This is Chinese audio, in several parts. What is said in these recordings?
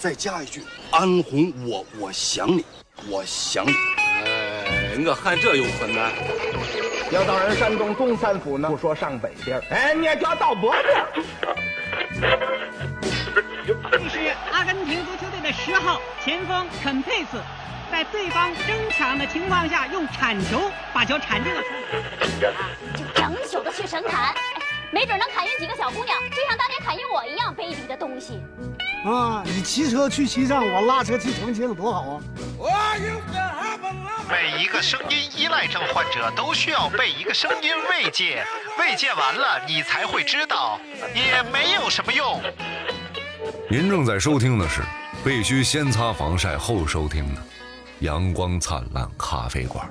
再加一句“安红，我我想你，我想你”。哎，我看这有困难。要到人山东东三府呢，不说上北边，哎，你也就要到北边。这是阿根廷足球队的十号前锋肯佩斯，在对方争抢的情况下，用铲球把球铲进了出门。就整宿的去神砍，哎，没准能砍晕几个小姑娘，就像当年砍晕我一样卑鄙的东西。啊，你骑车去西藏，我拉车去重庆，多好啊！每一个声音依赖症患者都需要被一个声音慰藉，慰藉完了，你才会知道，也没有什么用。您正在收听的是必须先擦防晒后收听的《阳光灿烂咖啡馆》。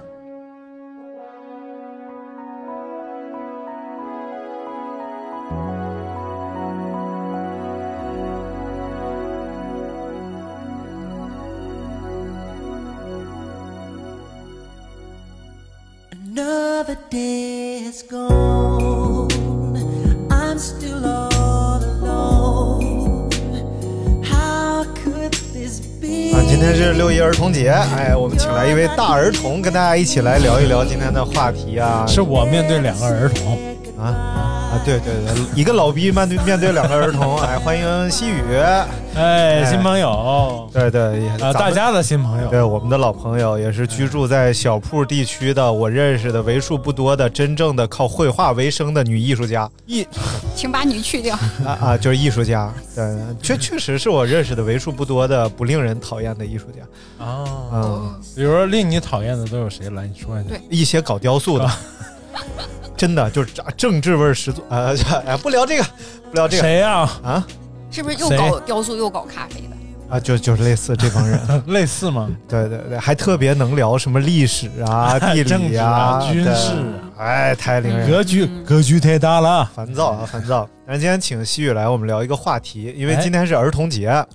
啊，今天是六一儿童节，哎，我们请来一位大儿童，跟大家一起来聊一聊今天的话题啊。是我面对两个儿童啊。啊，对对对，一个老逼面对面对两个儿童，哎，欢迎西雨，哎，新朋友，对对，啊，大家的新朋友，对，我们的老朋友，也是居住在小铺地区的，我认识的为数不多的真正的靠绘画为生的女艺术家，艺，请把女去掉，啊啊，就是艺术家，对，确确实是我认识的为数不多的不令人讨厌的艺术家，啊，嗯，比如说令你讨厌的都有谁来？你说一下，对，一些搞雕塑的。真的就是政治味儿十足啊！哎，不聊这个，不聊这个。谁呀？啊？是不是又搞雕塑又搞咖啡的？啊，就就是类似这帮人，类似吗？对对对，还特别能聊什么历史啊、地理啊、军事。哎，太令人格局格局太大了，烦躁啊，烦躁。咱今天请西雨来，我们聊一个话题，因为今天是儿童节啊。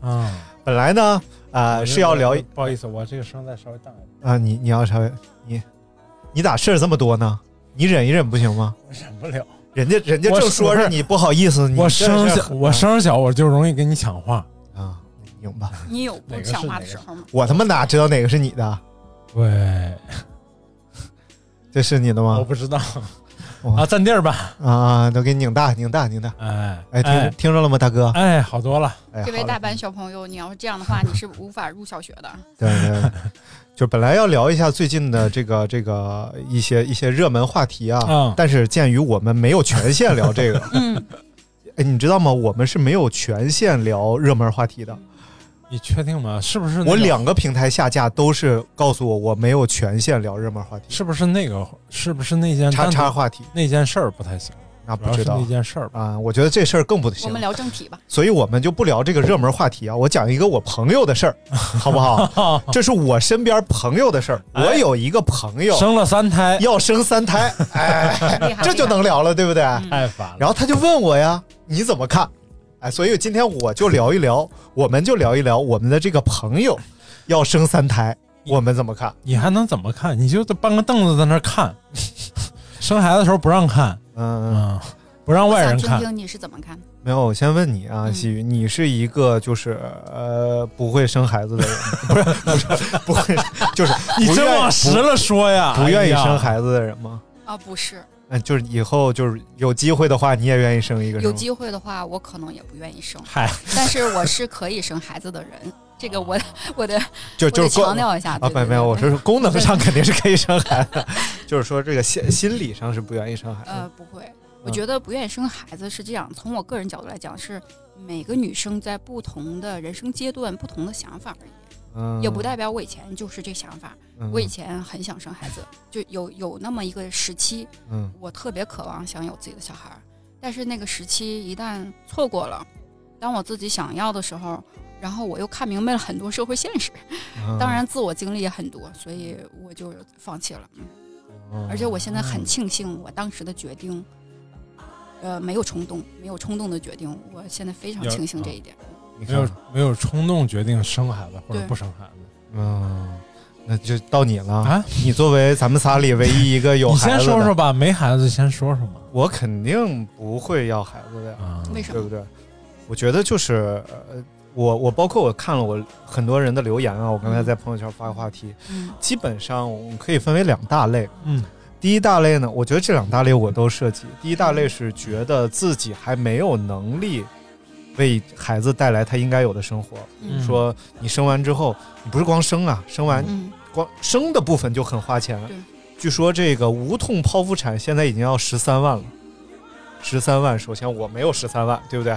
本来呢，啊是要聊。不好意思，我这个声再稍微大一点。啊，你你要稍微你你咋事儿这么多呢？你忍一忍不行吗？忍不了，人家人家正说着你不好意思，我声小，我声小，我就容易跟你抢话啊，明白？你有不抢话的时候吗？我他妈哪知道哪个是你的？喂，这是你的吗？我不知道啊，占地儿吧啊，都给你拧大，拧大，拧大。哎哎，听听着了吗，大哥？哎，好多了。哎这位大班小朋友，你要是这样的话，你是无法入小学的。对对。就本来要聊一下最近的这个这个一些一些热门话题啊，但是鉴于我们没有权限聊这个，嗯，哎，你知道吗？我们是没有权限聊热门话题的。你确定吗？是不是？我两个平台下架都是告诉我我没有权限聊热门话题。是不是那个？是不是那件叉叉话题那件事儿不太行？那不知道那件事儿啊，我觉得这事儿更不行。我们聊正题吧，所以我们就不聊这个热门话题啊。我讲一个我朋友的事儿，好不好？这是我身边朋友的事儿。我有一个朋友生了三胎，要生三胎，哎，这就能聊了，对不对？太烦了。然后他就问我呀，你怎么看？哎，所以今天我就聊一聊，我们就聊一聊我们的这个朋友要生三胎，我们怎么看？你还能怎么看？你就搬个凳子在那看，生孩子的时候不让看。嗯嗯，不让外人看。听听你是怎么看？没有，我先问你啊，西雨，你是一个就是呃不会生孩子的人，不是不是不会，就是你真往实了说呀，不愿意生孩子的人吗？啊，不是。嗯，就是以后就是有机会的话，你也愿意生一个？有机会的话，我可能也不愿意生。嗨，但是我是可以生孩子的人，这个我我的 就就强调一下啊，没没有，我说功能上肯定是可以生孩子，就是说这个心心理上是不愿意生孩子。呃，不会。我觉得不愿意生孩子是这样，从我个人角度来讲，是每个女生在不同的人生阶段不同的想法而已，嗯，也不代表我以前就是这想法。我以前很想生孩子，就有有那么一个时期，嗯，我特别渴望想有自己的小孩儿，但是那个时期一旦错过了，当我自己想要的时候，然后我又看明白了很多社会现实，当然自我经历也很多，所以我就放弃了。嗯，而且我现在很庆幸我当时的决定。呃，没有冲动，没有冲动的决定，我现在非常庆幸这一点。没有没有冲动决定生孩子或者不生孩子，嗯，那就到你了啊！你作为咱们仨里唯一一个有孩子，你先说说吧，没孩子先说说嘛。我肯定不会要孩子的呀，为什么？对不对？我觉得就是，呃，我我包括我看了我很多人的留言啊，我刚才在朋友圈发个话题，嗯基本上我们可以分为两大类。嗯，第一大类呢，我觉得这两大类我都涉及。第一大类是觉得自己还没有能力为孩子带来他应该有的生活，嗯说你生完之后，你不是光生啊，生完嗯光生的部分就很花钱对。据说这个无痛剖腹产现在已经要十三万了，十三万。首先我没有十三万，对不对？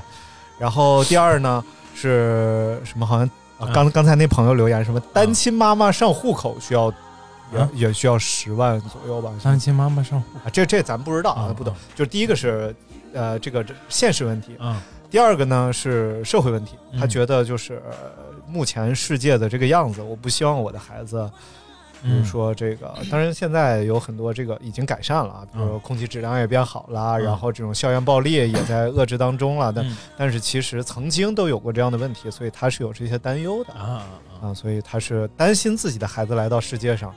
然后第二呢是什么？好像啊，嗯刚刚才那朋友留言什么单亲妈妈上户口需要也啊也需要十万左右吧？单亲妈妈上户啊，这这咱不知道啊，啊不懂。就是第一个是呃这个这现实问题，啊，第二个呢是社会问题。他嗯觉得就是、呃目前世界的这个样子，我不希望我的孩子。比如嗯说这个，当然现在有很多这个已经改善了啊，比如说空气质量也变好了，嗯然后这种校园暴力也在遏制当中了。但嗯但是其实曾经都有过这样的问题，所以他是有这些担忧的啊啊啊，所以他是担心自己的孩子来到世界上，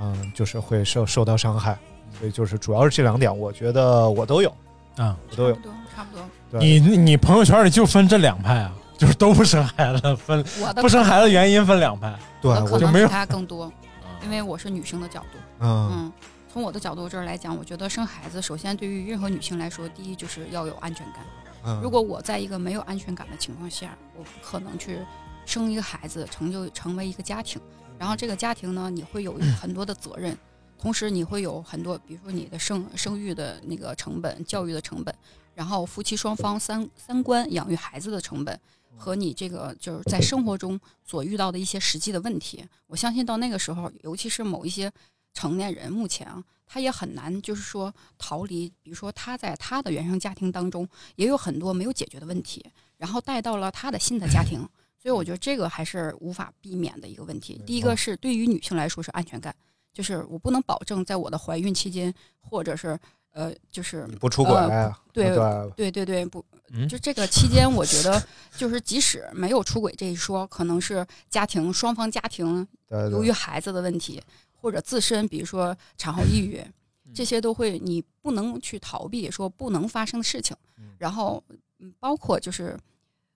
嗯，就是会受受到伤害。所以就是主要是这两点，我觉得我都有，啊！我都有差。不多你你朋友圈里就分这两派啊，就是都不生孩子，分我的不生孩子原因分两派。对，可我就没有能比他更多，因为我是女生的角度。嗯嗯，从我的角度这儿来讲，我觉得生孩子，首先对于任何女性来说，第一就是要有安全感。嗯，如果我在一个没有安全感的情况下，我不可能去生一个孩子，成就成为一个家庭。然后这个家庭呢，你会有很多的责任，同时你会有很多，比如说你的生生育的那个成本、教育的成本，然后夫妻双方三三观养育孩子的成本。和你这个就是在生活中所遇到的一些实际的问题，我相信到那个时候，尤其是某一些成年人，目前啊，他也很难就是说逃离，比如说他在他的原生家庭当中也有很多没有解决的问题，然后带到了他的新的家庭，所以我觉得这个还是无法避免的一个问题。第一个是对于女性来说是安全感，就是我不能保证在我的怀孕期间，或者是呃，就是不出轨、呃对对对对对，不，嗯就这个期间，我觉得就是即使没有出轨这一说，可能是家庭双方家庭由于孩子的问题，或者自身，比如说产后抑郁，这些都会你不能去逃避，说不能发生的事情。然后，嗯，包括就是，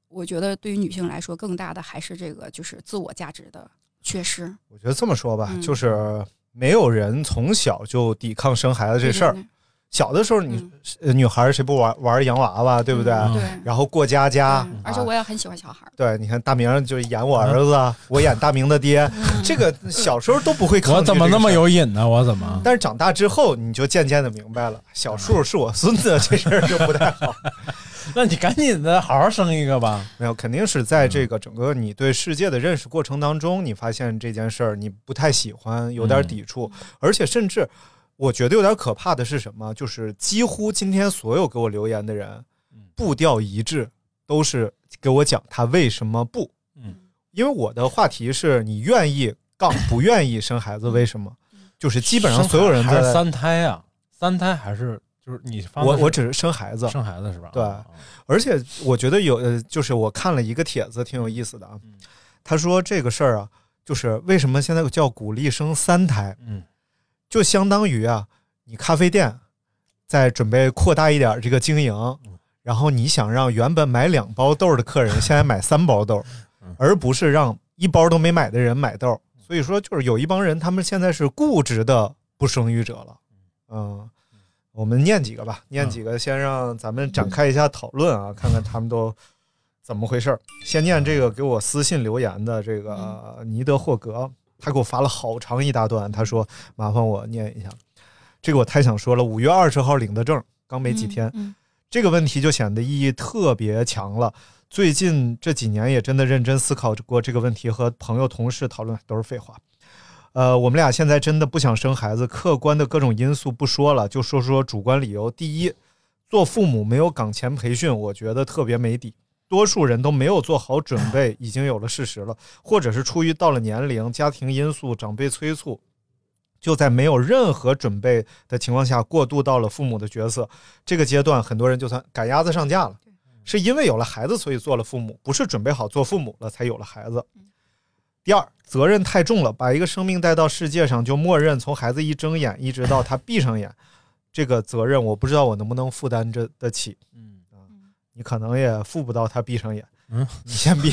我觉得对于女性来说，更大的还是这个就是自我价值的缺失。我觉得这么说吧，嗯就是没有人从小就抵抗生孩子这事儿。对对小的时候你，呃女孩儿谁不玩玩洋娃娃，对不对？嗯对然后过家家，对而且啊我也很喜欢小孩儿。对，你看大明就演我儿子，我演大明的爹，这个小时候都不会抗拒。我怎么那么？有瘾呢？我怎么？但是长大之后，你就渐渐的明白了，小树是我孙子 这事儿就不太好。那你赶紧的好好生一个吧。没有，肯定是在这个整个你对世界的认识过程当中，你发现这件事儿你不太喜欢，有点抵触，而且甚至我觉得有点可怕的是什么？就是几乎今天所有给我留言的人，步调一致，都是给我讲他为什么不。嗯，因为我的话题是你愿意杠不愿意生孩子，为什么？就是基本上所有人在还是三胎啊，三胎还是就是你我我只是生孩子，生孩子是吧？对啊，而且我觉得有呃，就是我看了一个帖子，挺有意思的啊。嗯他说这个事儿啊，就是为什么现在叫鼓励生三胎，嗯，就相当于啊，你咖啡店在准备扩大一点这个经营，嗯然后你想让原本买两包豆的客人现在买三包豆，嗯而不是让一包都没买的人买豆。所以说，就是有一帮人，他们现在是固执的不生育者了。嗯，我们念几个吧，念几个，先让咱们展开一下讨论啊，看看他们都怎么回事儿。先念这个给我私信留言的这个尼德霍格，他给我发了好长一大段，他说麻烦我念一下。这个我太想说了，五月二十号领的证，刚没几天，嗯这个问题就显得意义特别强了。最近这几年也真的认真思考过这个问题，和朋友、同事讨论都是废话。呃，我们俩现在真的不想生孩子，客观的各种因素不说了，就说说主观理由。第一，做父母没有岗前培训，我觉得特别没底。多数人都没有做好准备，已经有了事实了，或者是出于到了年龄、家庭因素、长辈催促，就在没有任何准备的情况下过渡到了父母的角色。这个阶段，很多人就算赶鸭子上架了，是因为有了孩子所以做了父母，不是准备好做父母了才有了孩子。第二，责任太重了，把一个生命带到世界上，就默认从孩子一睁眼一直到他闭上眼，这个责任我不知道我能不能负担着得起。嗯你可能也付不到他闭上眼。嗯，你先闭。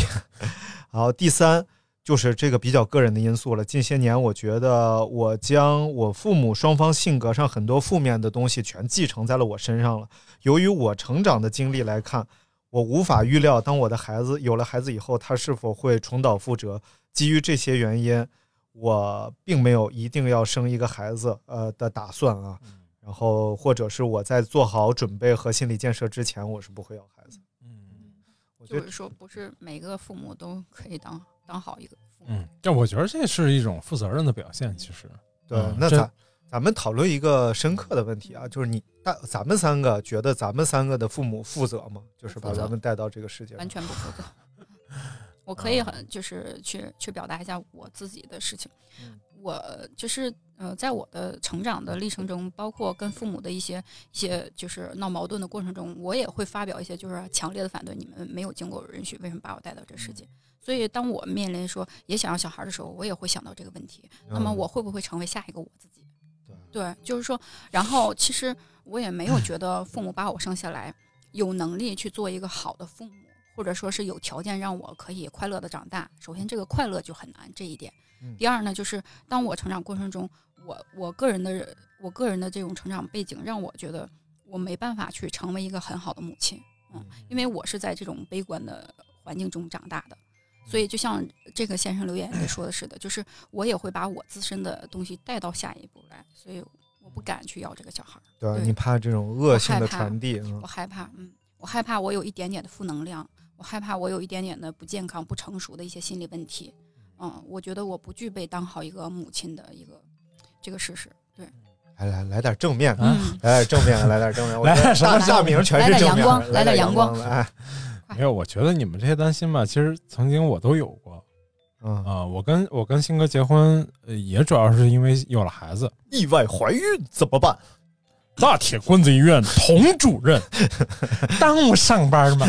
好，第三就是这个比较个人的因素了。近些年，我觉得我将我父母双方性格上很多负面的东西全继承在了我身上了。由于我成长的经历来看，我无法预料当我的孩子有了孩子以后，他是否会重蹈覆辙。基于这些原因，我并没有一定要生一个孩子呃的打算啊。然后，或者是我在做好准备和心理建设之前，我是不会要孩子。嗯，我觉得就是说，不是每个父母都可以当当好一个父母。嗯，但我觉得这是一种负责任的表现。其实，对，嗯那咱咱们讨论一个深刻的问题啊，就是你大咱们三个觉得咱们三个的父母负责吗？就是把咱们带到这个世界上完。全不负责。我可以很就是去去表达一下我自己的事情。我就是呃，在我的成长的历程中，包括跟父母的一些一些就是闹矛盾的过程中，我也会发表一些就是强烈的反对，你们没有经过我允许，为什么把我带到这世界？所以当我面临说也想要小孩的时候，我也会想到这个问题。那么嗯我会不会成为下一个我自己？对，就是说，然后其实我也没有觉得父母把我生下来有能力去做一个好的父母，或者说是有条件让我可以快乐的长大。首先，这个快乐就很难这一点。嗯第二呢，就是当我成长过程中，我我个人的我个人的这种成长背景，让我觉得我没办法去成为一个很好的母亲。嗯，因为我是在这种悲观的环境中长大的。所以，就像这个先生留言里说的似的，就是我也会把我自身的东西带到下一步来，所以我不敢去要这个小孩儿。对？对你怕这种恶性的传递，嗯我害怕，嗯，我害怕我有一点点的负能量，我害怕我有一点点的不健康、不成熟的一些心理问题，嗯，我觉得我不具备当好一个母亲的一个这个事实，对，来来来点正面，嗯 来点正面，来点正面。我觉得来什么大大明全是正面，来点阳光来来点阳光没有，我觉得你们这些担心吧，其实曾经我都有过。嗯啊、我跟我跟新哥结婚，呃也主要是因为有了孩子。意外怀孕怎么办？大铁棍子医院童主任，耽误上班吗？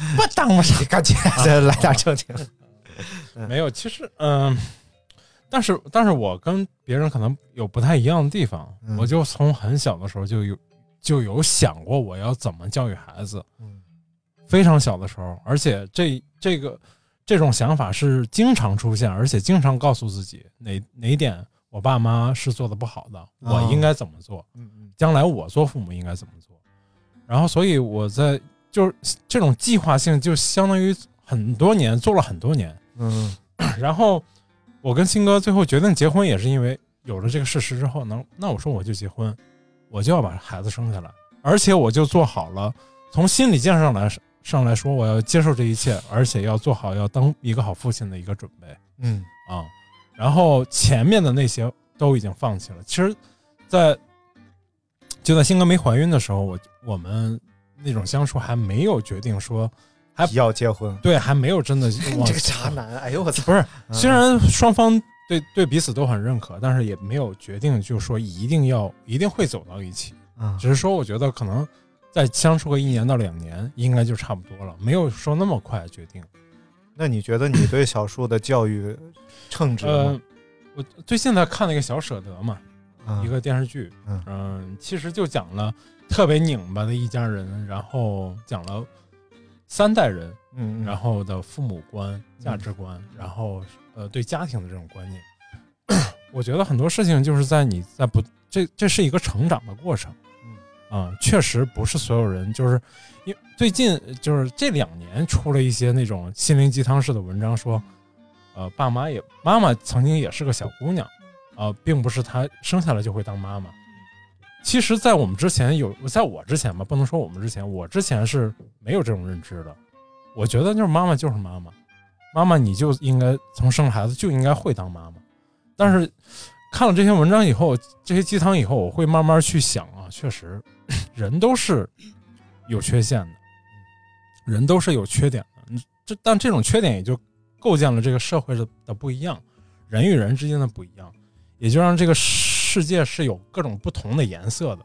不耽误上，赶紧再来点正经。没有，其实嗯、但是但是我跟别人可能有不太一样的地方，嗯。我就从很小的时候就有就有想过我要怎么教育孩子，嗯。非常小的时候，而且这这个这种想法是经常出现，而且经常告诉自己哪哪点我爸妈是做的不好的，我应该怎么做，嗯嗯。将来我做父母应该怎么做，然后所以我在就是这种计划性就相当于很多年做了很多年，嗯 然后我跟新哥最后决定结婚，也是因为有了这个事实之后，能那我说我就结婚，我就要把孩子生下来，而且我就做好了从心理建设上来上来说，我要接受这一切，而且要做好要当一个好父亲的一个准备嗯啊。然后前面的那些都已经放弃了。其实，在就在新哥没怀孕的时候，我我们那种相处还没有决定说还要结婚，对，还没有真的 你这个渣男，哎呦我操！不是，嗯虽然双方对对彼此都很认可，但是也没有决定，就是说一定要一定会走到一起。嗯只是说，我觉得可能再相处个一年到两年，应该就差不多了，没有说那么快决定。那你觉得你对小树的教育称职呃吗？，我最近在看那个《小舍得》嘛，嗯一个电视剧，嗯嗯，其实就讲了特别拧巴的一家人，然后讲了三代人，嗯，然后的父母观、价值观，然后呃对家庭的这种观念，我觉得很多事情就是在你在不这这是一个成长的过程，嗯。啊、确实不是所有人就是因最近就是这两年出了一些那种心灵鸡汤式的文章说，呃爸妈也妈妈曾经也是个小姑娘，啊、并不是她生下来就会当妈妈。其实，在我们之前有，在我之前吧，不能说我们之前，我之前是没有这种认知的。我觉得就是妈妈就是妈妈，妈妈你就应该从生孩子就应该会当妈妈。但是看了这些文章以后，这些鸡汤以后，我会慢慢去想啊，确实 人都是有缺陷的，人都是有缺点的。这但这种缺点也就构建了这个社会的的不一样，人与人之间的不一样，也就让这个世界是有各种不同的颜色的。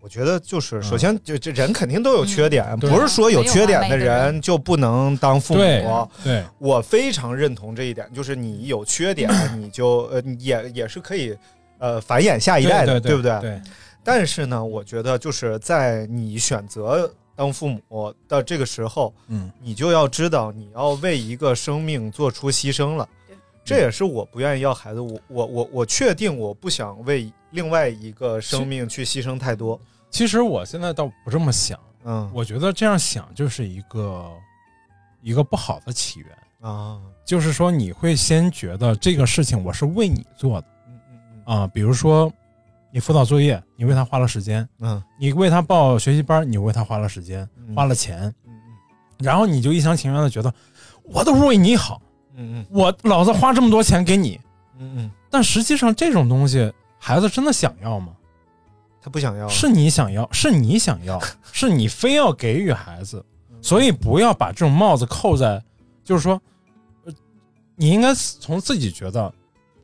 我觉得就是，首先就这人肯定都有缺点，嗯不是说有缺点的人就不能当父母。对对，我非常认同这一点，就是你有缺点，你就呃也也是可以呃繁衍下一代的，对对不对？对。但是呢，我觉得就是在你选择当父母的这个时候，嗯，你就要知道你要为一个生命做出牺牲了。这也是我不愿意要孩子，我我我我确定我不想为另外一个生命去牺牲太多。其实我现在倒不这么想，嗯。我觉得这样想就是一个一个不好的起源，啊，就是说你会先觉得这个事情我是为你做的，嗯嗯嗯。啊，比如说你辅导作业，你为他花了时间，嗯。你为他报学习班，你为他花了时间，嗯。花了钱，嗯然后你就一厢情愿的觉得我都是为你好，嗯嗯。我老子花这么多钱给你，嗯嗯，但实际上这种东西孩子真的想要吗？他不想要，是你想要，是你想要，是你非要给予孩子，嗯。所以不要把这种帽子扣在，就是说，呃你应该从自己觉得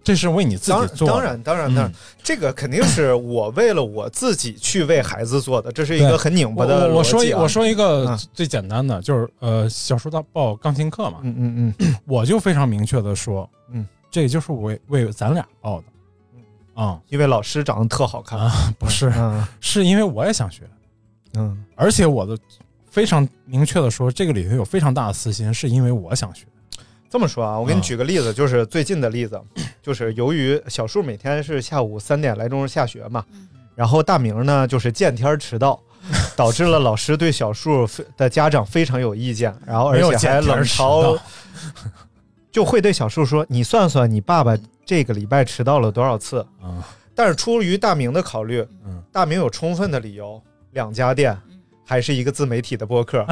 这是为你自己做的，当然当然当然。嗯，这个肯定是我为了我自己去为孩子做的，这是一个很拧巴我的我我说我说一个嗯。最简单的，就是呃，小叔他报钢琴课嘛，嗯嗯嗯。我就非常明确的说，嗯，这就是为为咱俩报的，啊、因为老师长得特好看。啊，不是，嗯是因为我也想学，嗯。而且我的非常明确的说，这个里头有非常大的私心，是因为我想学。这么说啊，我给你啊举个例子，就是最近的例子，就是由于小树每天是下午三点来钟下学嘛，然后大明呢就是见天儿迟到，导致了老师对小树的家长非常有意见，然后而且还冷嘲到，就会对小树说：“你算算你爸爸这个礼拜迟到了多少次？”啊，但是出于大明的考虑，嗯，大明有充分的理由，两家店。还是一个自媒体的播客，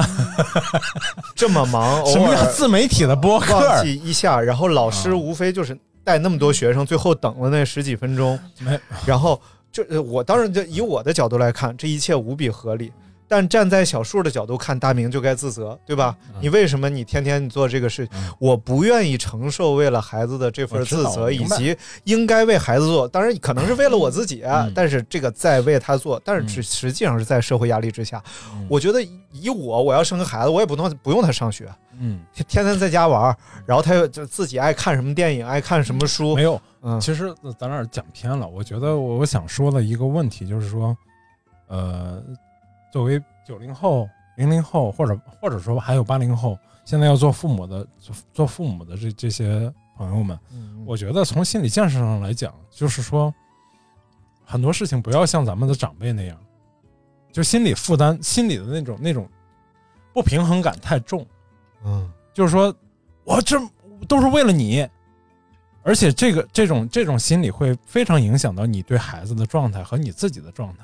这么忙，什么叫自媒体的播客？忘记一下，然后老师无非就是带那么多学生，最后等了那十几分钟，没，然后这呃我当然就以我的角度来看，这一切无比合理。但站在小树的角度看，大明就该自责，对吧？嗯你为什么你天天你做这个事？我不愿意承受为了孩子的这份自责，以及应该为孩子做。当然可能是为了我自己，嗯但是这个在为他做，但是实实际上是在社会压力之下。我觉得以我我要生个孩子，我也不能不用他上学，嗯，天天天在家玩，然后他又就自己爱看什么电影，爱看什么书，没有。嗯，其实咱俩讲偏了。我觉得我我想说的一个问题就是说，呃，作为九零后、零零后，或者或者说还有八零后，现在要做父母的、做做父母的这这些朋友们，嗯我觉得从心理建设上来讲，就是说很多事情不要像咱们的长辈那样，就心理负担、心理的那种那种不平衡感太重。嗯，就是说我这都是为了你，而且这个这种这种心理会非常影响到你对孩子的状态和你自己的状态。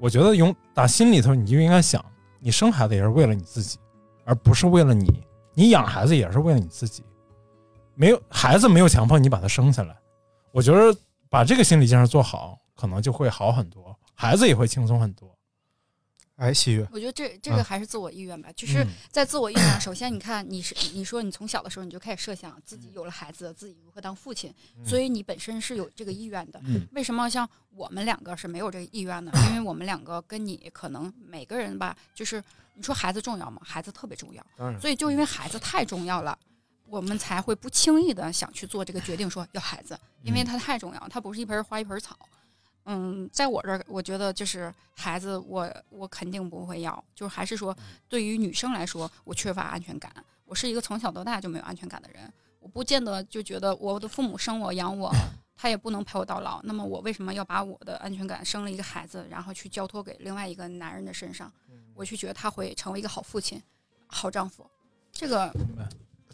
我觉得用打心里头你就应该想，你生孩子也是为了你自己，而不是为了你；你养孩子也是为了你自己。没有孩子没有强迫你把他生下来，我觉得把这个心理建设做好，可能就会好很多，孩子也会轻松很多。哎，喜悦，我觉得这这个嗯还是自我意愿吧，就是嗯在自我意愿上，首先你看你是你说你从小的时候你就开始设想自己有了孩子，自己如何当父亲，嗯所以你本身是有这个意愿的。嗯为什么像我们两个是没有这个意愿的？因为我们两个跟你可能每个人吧，就是你说孩子重要吗？孩子特别重要，所以就因为孩子太重要了。我们才会不轻易的想去做这个决定，说要孩子，因为它太重要，它不是一盆花一盆草。嗯，在我这儿，我觉得就是孩子我，我肯定不会要。就是还是说，对于女生来说，我缺乏安全感。我是一个从小到大就没有安全感的人，我不见得就觉得我的父母生我养我，他也不能陪我到老。那么我为什么要把我的安全感生了一个孩子，然后去交托给另外一个男人的身上？我去觉得他会成为一个好父亲、好丈夫。这个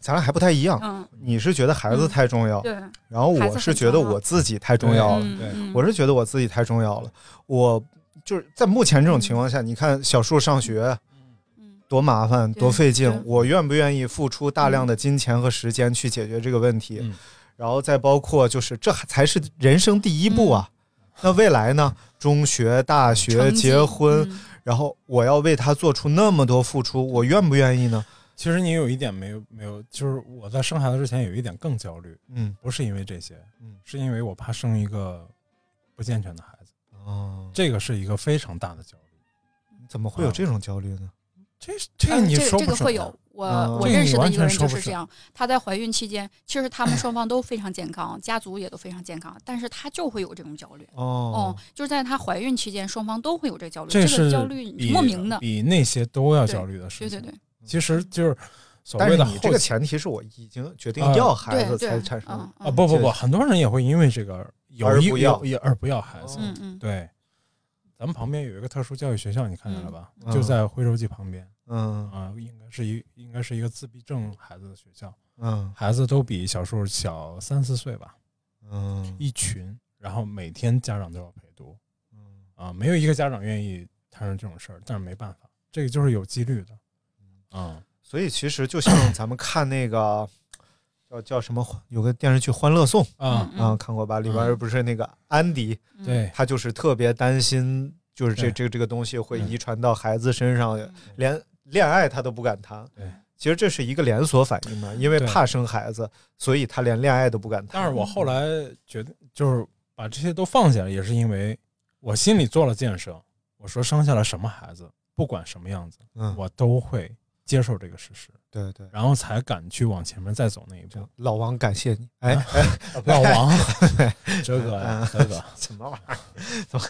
咱俩还不太一样。嗯你是觉得孩子太重要，对然后我是觉得我自己太重要了。嗯对嗯我是觉得我自己太重要了。我就是在目前这种情况下，你看小树上学。多麻烦，多费劲！我愿不愿意付出大量的金钱和时间去解决这个问题？嗯然后再包括，就是这才是人生第一步啊！那未来呢？中学、大学、结婚，嗯然后我要为他做出那么多付出，我愿不愿意呢？其实你有一点没有没有，就是我在生孩子之前有一点更焦虑，嗯，不是因为这些，嗯，是因为我怕生一个不健全的孩子，哦，这个是一个非常大的焦虑。怎么会有这种焦虑呢？这这个嗯这你说这个会有。我、嗯我认识的一个人就是这样，她在怀孕期间，其实他们双方都非常健康，家族也都非常健康，但是她就会有这种焦虑。哦哦，就是在她怀孕期间，双方都会有这个焦虑，这个是焦虑莫名的。比那些都要焦虑的事情。对对对，其实就是所但谓的是你这个前提是我已经决定啊要孩子才产生嗯啊，不不不，很多人也会因为这个有一而不要有有而不要孩子。嗯嗯，对，咱们旁边有一个特殊教育学校，你看见了吧？嗯。就在徽州记旁边嗯。啊，应该是一应该是一个自闭症孩子的学校，嗯。孩子都比小树小三四岁吧，嗯。一群，然后每天家长都要陪读嗯。啊，没有一个家长愿意摊上这种事儿，但是没办法，这个就是有几率的，啊，所以其实就像咱们看那个叫叫什么，有个电视剧《欢乐颂》啊，嗯啊，看过吧？里边不是那个安迪，嗯。对，他就是特别担心，就是这对。这这个东西会嗯。遗传到孩子身上，连恋爱他都不敢谈。对，其实这是一个连锁反应嘛，因为怕生孩子，所以他连恋爱都不敢谈。但是我后来觉得就是把这些都放下了，也是因为我心里做了建设。我说生下来什么孩子，不管什么样子，嗯，我都会接受这个事实，对对，然后才敢去往前面再走那一步。老王感谢你。哎 老王，这个呀，这个，什么玩意儿？怎么？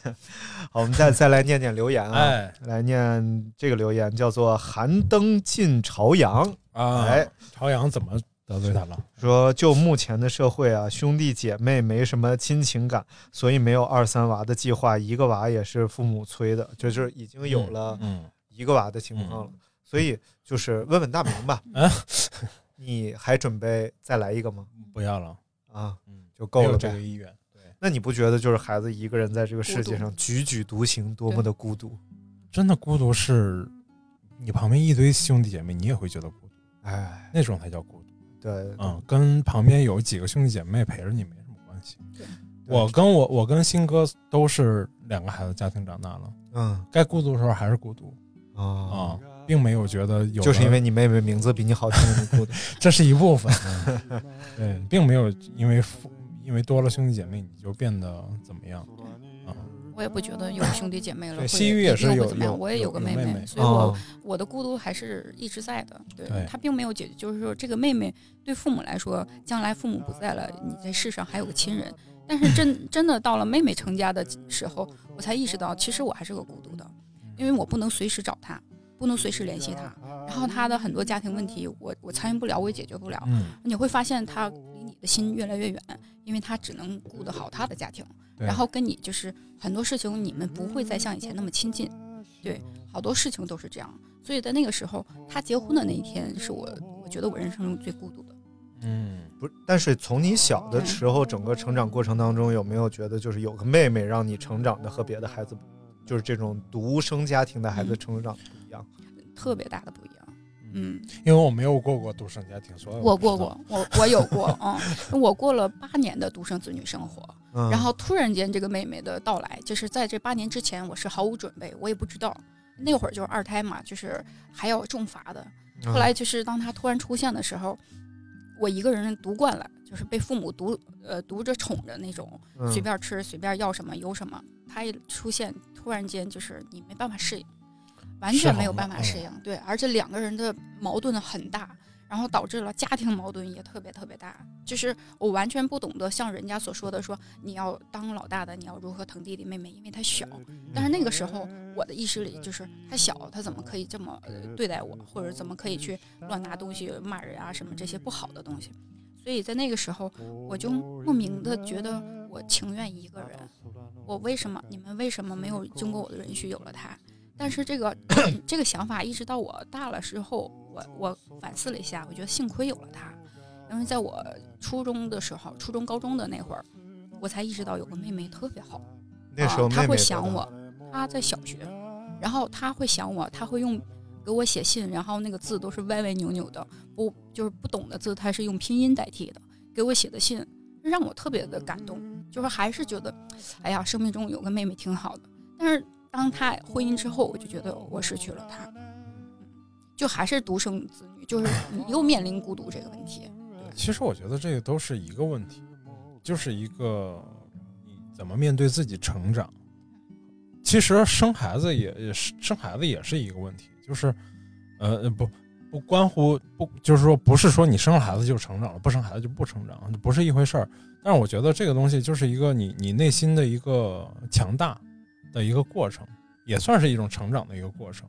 好，我们再再来念念留言啊。哎来念这个留言，叫做“寒灯进朝阳啊，哎，朝阳怎么得罪他了？”，说就目前的社会啊，兄弟姐妹没什么亲情感，所以没有二三娃的计划，一个娃也是父母催的，就是已经有了嗯，一个娃的情况了。所以就是问问大明吧，嗯 你还准备再来一个吗？不要了，啊，嗯，就够了呗这个。意愿。对，那你不觉得就是孩子一个人在这个世界上踽踽独行，多么的孤独？真的孤独是，你旁边一堆兄弟姐妹，你也会觉得孤独，哎，那种才叫孤独。对，嗯，跟旁边有几个兄弟姐妹陪着你没什么关系。对我跟我我跟新哥都是两个孩子家庭长大了，嗯该孤独的时候还是孤独啊，啊，并没有觉得有就是因为你妹妹名字比你好听，你孤独。这是一部分，嗯对，并没有因为父因为多了兄弟姐妹你就变得怎么样啊？我也不觉得有兄弟姐妹了对，西域也是有一定会怎么样。有我也有个妹有妹妹所以我、哦我的孤独还是一直在的。对，对她并没有解决，就是说这个妹妹对父母来说，将来父母不在了，你在世上还有个亲人。但是真 真的到了妹妹成家的时候，我才意识到，其实我还是个孤独的，因为我不能随时找她，不能随时联系他。然后他的很多家庭问题，我我参与不了，我也解决不了。嗯，你会发现他离你的心越来越远，因为他只能顾得好他的家庭。然后跟你就是很多事情你们不会再像以前那么亲近，对，好多事情都是这样。所以在那个时候，他结婚的那一天是我我觉得我人生中最孤独的。嗯，不是，但是从你小的时候，整个成长过程当中，有没有觉得就是有个妹妹让你成长的和别的孩子，就是这种独生家庭的孩子成长样？特别大的不一样。嗯，因为我没有过过独生家庭，所以我过过，我我有过，嗯，我过了八年的独生子女生活，嗯然后突然间这个妹妹的到来，就是在这八年之前，我是毫无准备，我也不知道，那会儿就是二胎嘛，就是还要重罚的。嗯后来就是当她突然出现的时候，我一个人独惯了，就是被父母独呃独着宠着那种，嗯随便吃随便要什么有什么。她一出现，突然间就是你没办法适应，完全没有办法适应。对，而且两个人的矛盾很大，然后导致了家庭矛盾也特别特别大。就是我完全不懂得像人家所说的说你要当老大的，你要如何疼弟弟妹妹，因为他小。但是那个时候我的意识里就是他小，他怎么可以这么呃对待我，或者怎么可以去乱拿东西骂人啊什么这些不好的东西。所以在那个时候，我就莫名的觉得我情愿一个人。我为什么你们为什么没有经过我的允许有了他？但是这个 这个想法一直到我大了之后，我我反思了一下，我觉得幸亏有了他，因为在我初中的时候，初中高中的那会儿，我才意识到有个妹妹特别好。那时候啊她会妹妹多大想我，她在小学，然后她会想我，她会用给我写信，然后那个字都是歪歪扭扭的，不就是不懂的字，她是用拼音代替的，给我写的信让我特别的感动，就是还是觉得，哎呀，生命中有个妹妹挺好的。但是当他婚姻之后，我就觉得我失去了他，就还是独生子女，就是你又面临孤独这个问题。其实我觉得这个都是一个问题，就是一个你怎么面对自己成长。其实生孩子也也是生孩子也是一个问题，就是呃不不关乎不就是说不是说你生了孩子就成长了，不生孩子就不成长，不是一回事儿。但是我觉得这个东西就是一个你你内心的一个强大的一个过程，也算是一种成长的一个过程。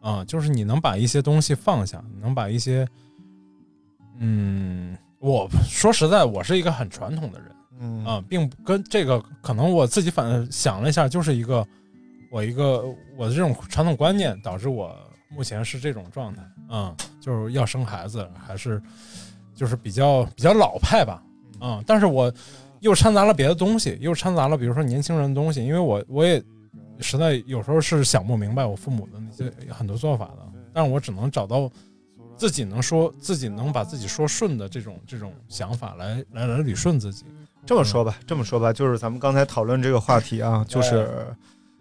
啊，就是你能把一些东西放下，你能把一些，嗯，我说实在，我是一个很传统的人，嗯。啊，并不跟这个可能我自己反想了一下，就是一个我一个我的这种传统观念导致我目前是这种状态，嗯，就是要生孩子，还是就是比较比较老派吧，啊，但是我又掺杂了别的东西，又掺杂了比如说年轻人的东西，因为我我也。实在有时候是想不明白我父母的那些很多做法的，但是我只能找到自己能说自己能把自己说顺的这种这种想法来来来捋顺自己。这么说吧，这么说吧，就是咱们刚才讨论这个话题啊，就是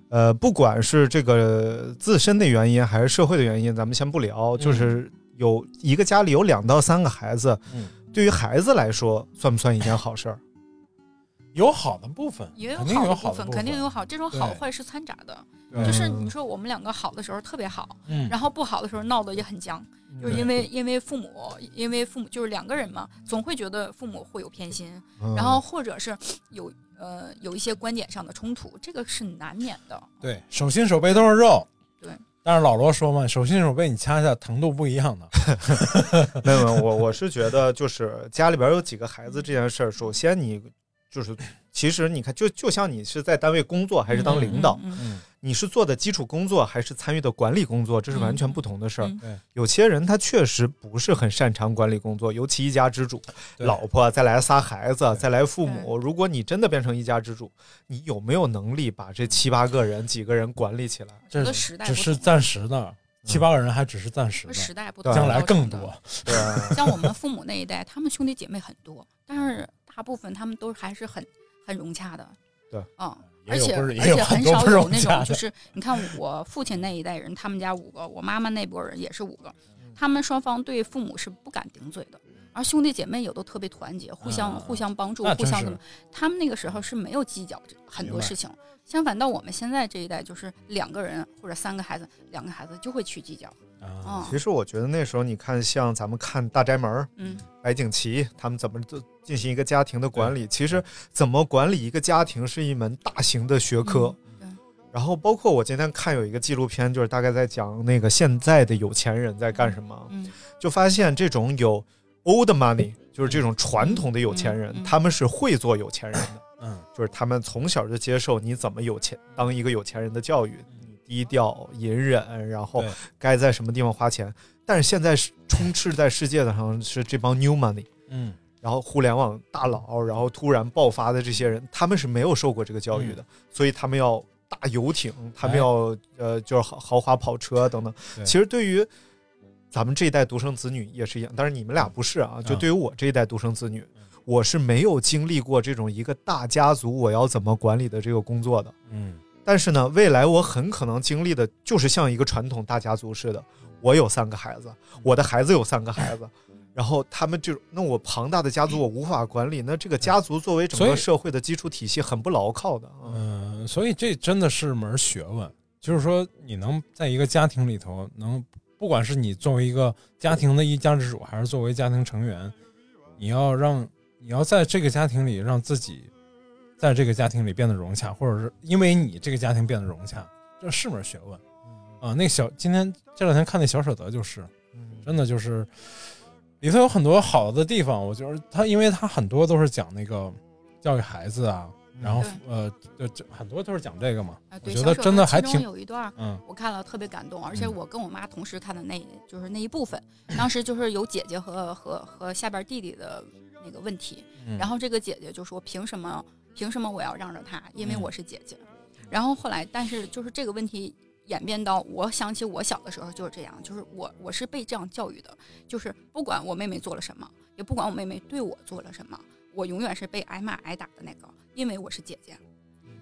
呃，不管是这个自身的原因还是社会的原因，咱们先不聊。就是有一个家里有两到三个孩子，对于孩子来说，算不算一件好事儿？有好的部分，也有肯定有好的部分，肯定有好。这种好坏是掺杂的，就是你说我们两个好的时候特别好，嗯。然后不好的时候闹得也很僵，就是因为因为父母，因为父母就是两个人嘛，总会觉得父母会有偏心，嗯。然后或者是有呃有一些观点上的冲突，这个是难免的。对，手心手背都是肉。对，但是老罗说嘛，手心手背你掐一下，疼度不一样的。没有，没有我我是觉得就是家里边有几个孩子这件事儿，首先你就是其实你看，就就像你是在单位工作还是当领导，你是做的基础工作还是参与的管理工作，这是完全不同的事儿。有些人他确实不是很擅长管理工作，尤其一家之主，老婆再来仨孩子，再来父母。如果你真的变成一家之主，你有没有能力把这七八个人、几个人管理起来？这个时代只不同是暂时的，七八个人还只是暂时的，时代不同将来更多。对啊，像我们父母那一代，他们兄弟姐妹很多，但是大部分他们都还是很很融洽的。对，嗯，而且而且很少有那种，就是你看我父亲那一代人，他们家五个，我妈妈那波人也是五个，他们双方对父母是不敢顶嘴的。而兄弟姐妹也都特别团结，互相、啊互相帮助互相怎么？他们那个时候是没有计较很多事情。相反，到我们现在这一代，就是两个人或者三个孩子，两个孩子就会去计较。啊，其实我觉得那时候你看，像咱们看《大宅门》，嗯，白景琦他们怎么做进行一个家庭的管理，其实怎么管理一个家庭是一门大型的学科。对然后包括我今天看有一个纪录片，就是大概在讲那个现在的有钱人在干什么，嗯就发现这种有 old money，就是这种传统的有钱人，他们是会做有钱人的，嗯，就是他们从小就接受你怎么有钱，当一个有钱人的教育，你低调、隐忍，然后该在什么地方花钱。但是现在是充斥在世界上是这帮 new money，嗯，然后互联网大佬，然后突然爆发的这些人，他们是没有受过这个教育的，所以他们要大游艇，他们要、呃就是豪豪华跑车等等。其实对于咱们这一代独生子女也是一样，但是你们俩不是啊。就对于我这一代独生子女，我是没有经历过这种一个大家族我要怎么管理的这个工作的。嗯，但是呢，未来我很可能经历的就是像一个传统大家族似的，我有三个孩子，我的孩子有三个孩子。然后他们就那我庞大的家族我无法管理，那这个家族作为整个社会的基础体系很不牢靠的。嗯，所以这真的是门学问。就是说，你能在一个家庭里头，能不管是你作为一个家庭的一家之主，还是作为家庭成员，你要让你要在这个家庭里让自己在这个家庭里变得融洽，或者是因为你这个家庭变得融洽，这是门学问啊。那小今天这两天看那小舍得就是，真的就是里头有很多好的地方。我觉得他，因为他很多都是讲那个教育孩子啊，然后呃，就就很多都是讲这个嘛。啊，对，我觉得真的还挺手其中有一段儿，嗯我看了特别感动，而且嗯我跟我妈同时看的那，就是那一部分，当时就是有姐姐和和和下边弟弟的那个问题，嗯然后这个姐姐就说凭什么凭什么我要让着他，因为嗯我是姐姐，然后后来但是就是这个问题。演变到我想起我小的时候就是这样，就是我我是被这样教育的，就是不管我妹妹做了什么，也不管我妹妹对我做了什么，我永远是被挨骂挨打的那个，因为我是姐姐。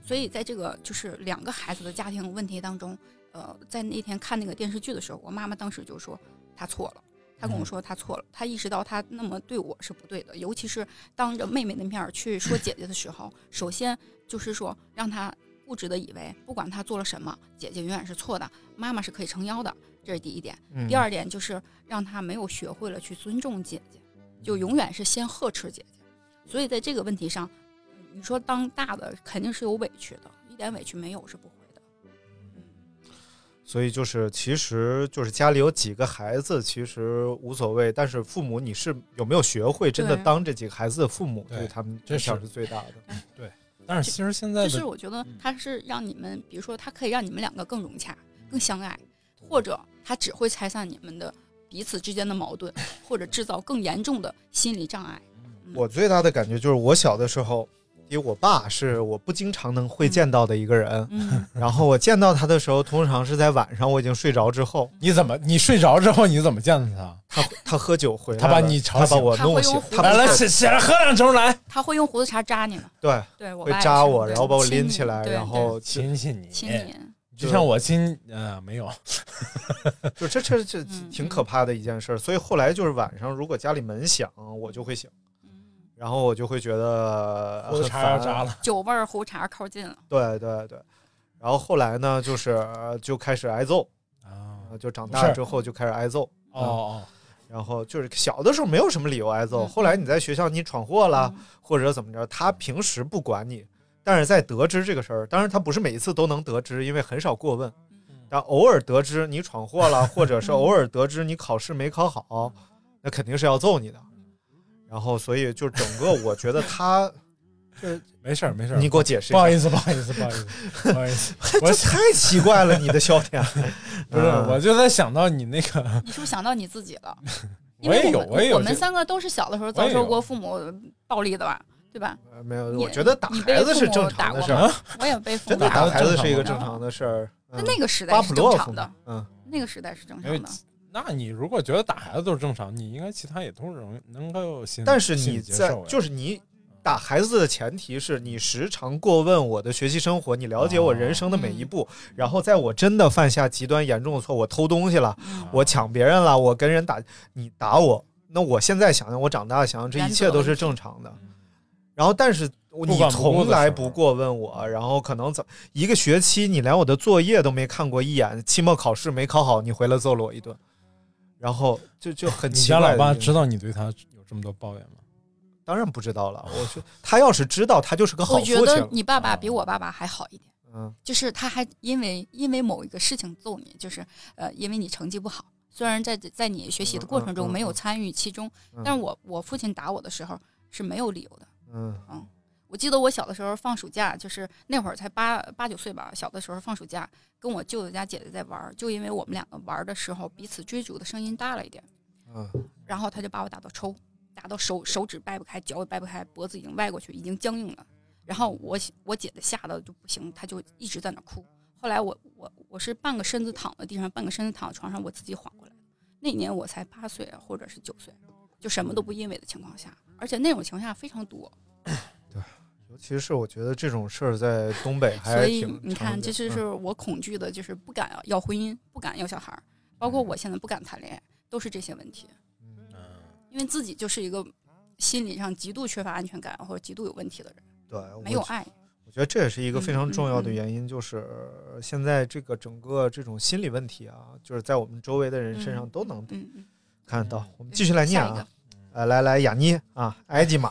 所以在这个就是两个孩子的家庭问题当中，呃，在那天看那个电视剧的时候，我妈妈当时就说她错了，她跟我说他错了，他意识到他那么对我是不对的，尤其是当着妹妹的面去说姐姐的时候，首先就是说让他固执的以为不管他做了什么，姐姐永远是错的，妈妈是可以撑腰的。这是第一点。嗯第二点就是让他没有学会了去尊重姐姐，就永远是先呵斥姐姐。所以在这个问题上，你说当大的肯定是有委屈的，一点委屈没有是不会的。所以就是，其实就是家里有几个孩子，其实无所谓。但是父母，你是有没有学会真的当这几个孩子的父母，对对他们这影响是是最大的。对，但是其实现在的就是我觉得他是让你们，比如说他可以让你们两个更融洽、更相爱，或者他只会拆散你们的彼此之间的矛盾，或者制造更严重的心理障碍。我最大的感觉就是，我小的时候，因为我爸是我不经常能会见到的一个人，嗯，然后我见到他的时候，通常是在晚上我已经睡着之后，你怎么你睡着之后你怎么见到他？他他喝酒回来，他把你吵醒他把我弄醒他来来不起起来喝两盅来，他会用胡子茬扎你吗，对会对我爸也是扎我，然后把我拎起来，然后亲亲你，亲你。就像我亲呃没有，就这这这嗯挺可怕的一件事儿。所以后来就是晚上，如果家里门响，我就会醒，然后我就会觉得很烦茬要扎了。酒味儿胡茬靠近了，对对对，然后后来呢，就是呃就开始挨揍，啊呃就长大之后就开始挨揍。哦哦，然后就是小的时候没有什么理由挨揍，后来你在学校你闯祸了、或者怎么着，他平时不管你，但是在得知这个事儿，当然他不是每一次都能得知，因为很少过问，但偶尔得知你闯祸了，或者是偶尔得知你考试没考好，那肯定是要揍你的。然后所以就整个我觉得他，没事儿没事儿，你给我解释一下不好意思不好意思不好意思不好意思，我这太奇怪了，你的笑点 不是，嗯我就在想到你那个，你是不是想到你自己了？因我也有为我们我们我也有这三个都是小的时候遭受过父母暴力的吧，对吧？呃没有，我觉得打孩子是正常的事儿我也被父真的打母打过孩子是一个正正常的事儿。那嗯那个时代巴是甫洛夫正常的，嗯，那个时代是正常的。那你如果觉得打孩子都是正常，你应该其他也都是能能够心，但是你在就是你打孩子的前提是你时常过问我的学习生活，你了解我人生的每一步，然后在我真的犯下极端严重的错，我偷东西了，我抢别人了，我跟人打，你打我，那我现在想想，我长大想想，这一切都是正常的。然后，但是你从来不过问我，然后可能怎一个学期你连我的作业都没看过一眼，期末考试没考好，你回来揍了我一顿，然后就就很你奇家老爸知道你对他有这么多抱怨吗？当然不知道了。我说他要是知道，他就是个好我父亲我。觉得你爸爸比我爸爸还好一点，嗯，就是他还因为因为某一个事情揍你，就是呃，因为你成绩不好，虽然在在你学习的过程中没有参与其中，嗯但是我我父亲打我的时候是没有理由的。嗯嗯，我记得我小的时候放暑假，就是那会儿才八八九岁吧，小的时候放暑假，跟我舅舅家姐姐在玩儿，就因为我们两个玩儿的时候彼此追逐的声音大了一点，嗯然后他就把我打到抽，打到手手指掰不开，脚也掰不开，脖子已经歪过去，已经僵硬了。然后我我姐姐吓得就不行，她就一直在那哭。后来我我我是半个身子躺在地上，半个身子躺在床上，我自己缓过来。那年我才八岁啊，或者是九岁，就什么都不因为的情况下，而且那种情况下非常多。尤其是我觉得这种事儿在东北还所以挺你看，这就是嗯我恐惧的，就是不敢要婚姻，不敢要小孩儿，包括我现在不敢谈恋爱，都是这些问题。嗯因为自己就是一个心理上极度缺乏安全感或者极度有问题的人，对没有爱。我觉得这也是一个非常重要的原因，就是现在这个整个这种心理问题啊，就是在我们周围的人身上都能看得到。我们继续来念啊，呃，来来，雅妮啊，埃及玛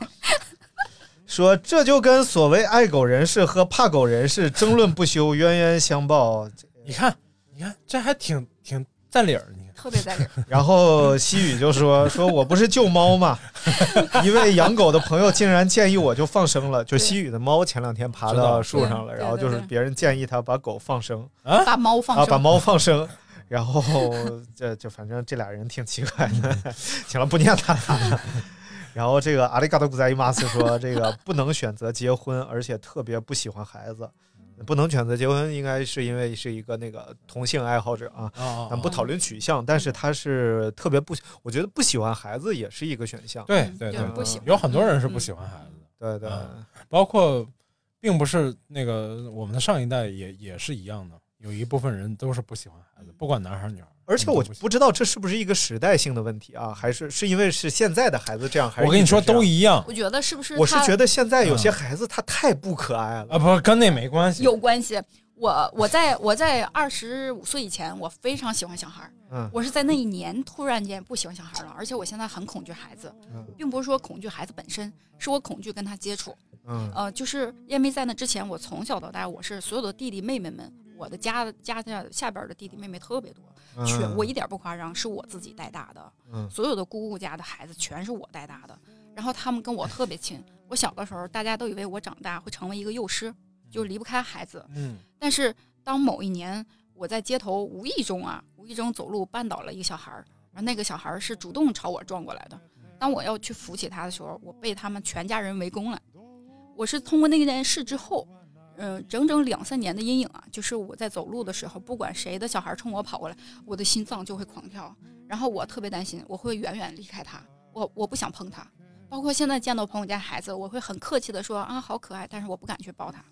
说，这就跟所谓爱狗人士和怕狗人士争论不休，冤冤相报。你看，你看，这还挺挺在理儿，你看。特别在理儿。然后西雨就说：“ 说我不是救猫吗？一位养狗的朋友竟然建议我就放生了。就西雨的猫前两天爬到树上了，然后就是别人建议他把狗放生啊把猫放啊，生，把猫放生。然后这就反正这俩人挺奇怪的。行了，不念他了。然后这个阿里嘎多古在伊马斯说，这个不能选择结婚，而且特别不喜欢孩子。不能选择结婚，应该是因为是一个那个同性爱好者啊。啊咱不讨论取向，但是他是特别不，我觉得不喜欢孩子也是一个选项。对对对，不喜欢有很多人是不喜欢孩子的，对对，嗯包括并不是那个我们的上一代也也是一样的，有一部分人都是不喜欢孩子，不管男孩儿女孩儿。而且我不知道这是不是一个时代性的问题啊，还是是因为是现在的孩子这样，还是我跟你说都一样我觉得是不是？我是觉得现在有些嗯孩子他太不可爱了。啊，不是跟那没关系。有关系。我我在我在二十五岁以前，我非常喜欢小孩儿。嗯我是在那一年突然间不喜欢小孩儿了，而且我现在很恐惧孩子，嗯并不是说恐惧孩子本身，是我恐惧跟他接触。嗯呃，就是因为在那之前，我从小到大，我是所有的弟弟妹妹们，我的家家下下边的弟弟妹妹特别多，全嗯我一点不夸张，是我自己带大的。嗯所有的姑姑家的孩子全是我带大的，然后他们跟我特别亲。我小的时候，大家都以为我长大会成为一个幼师，就离不开孩子。嗯但是当某一年我在街头无意中啊，无意中走路绊倒了一个小孩儿，然后那个小孩儿是主动朝我撞过来的。当我要去扶起他的时候，我被他们全家人围攻了。我是通过那件事之后，嗯、整整两三年的阴影啊，就是我在走路的时候，不管谁的小孩冲我跑过来，我的心脏就会狂跳，然后我特别担心，我会远远离开他，我我不想碰他。包括现在见到朋友家孩子，我会很客气的说啊好可爱，但是我不敢去抱他，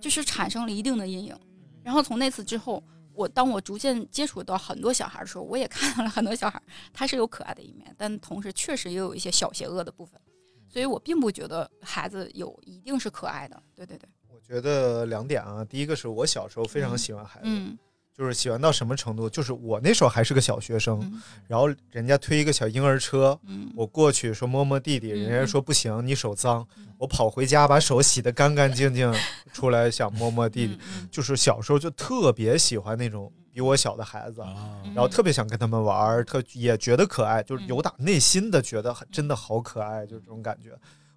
就是产生了一定的阴影。然后从那次之后，我当我逐渐接触到很多小孩的时候，我也看到了很多小孩，他是有可爱的一面，但同时确实也有一些小邪恶的部分。所以我并不觉得孩子有一定是可爱的。对对对，觉得两点啊，第一个是我小时候非常喜欢孩子，嗯就是喜欢到什么程度，就是我那时候还是个小学生，嗯然后人家推一个小婴儿车，嗯我过去说摸摸弟弟，嗯人家说不行，你手脏，我跑回家把手洗得干干净净，出来想摸摸弟弟，嗯就是小时候就特别喜欢那种比我小的孩子，啊然后特别想跟他们玩，特也觉得可爱，嗯就是有打内心的觉得真的好可爱，就这种感觉。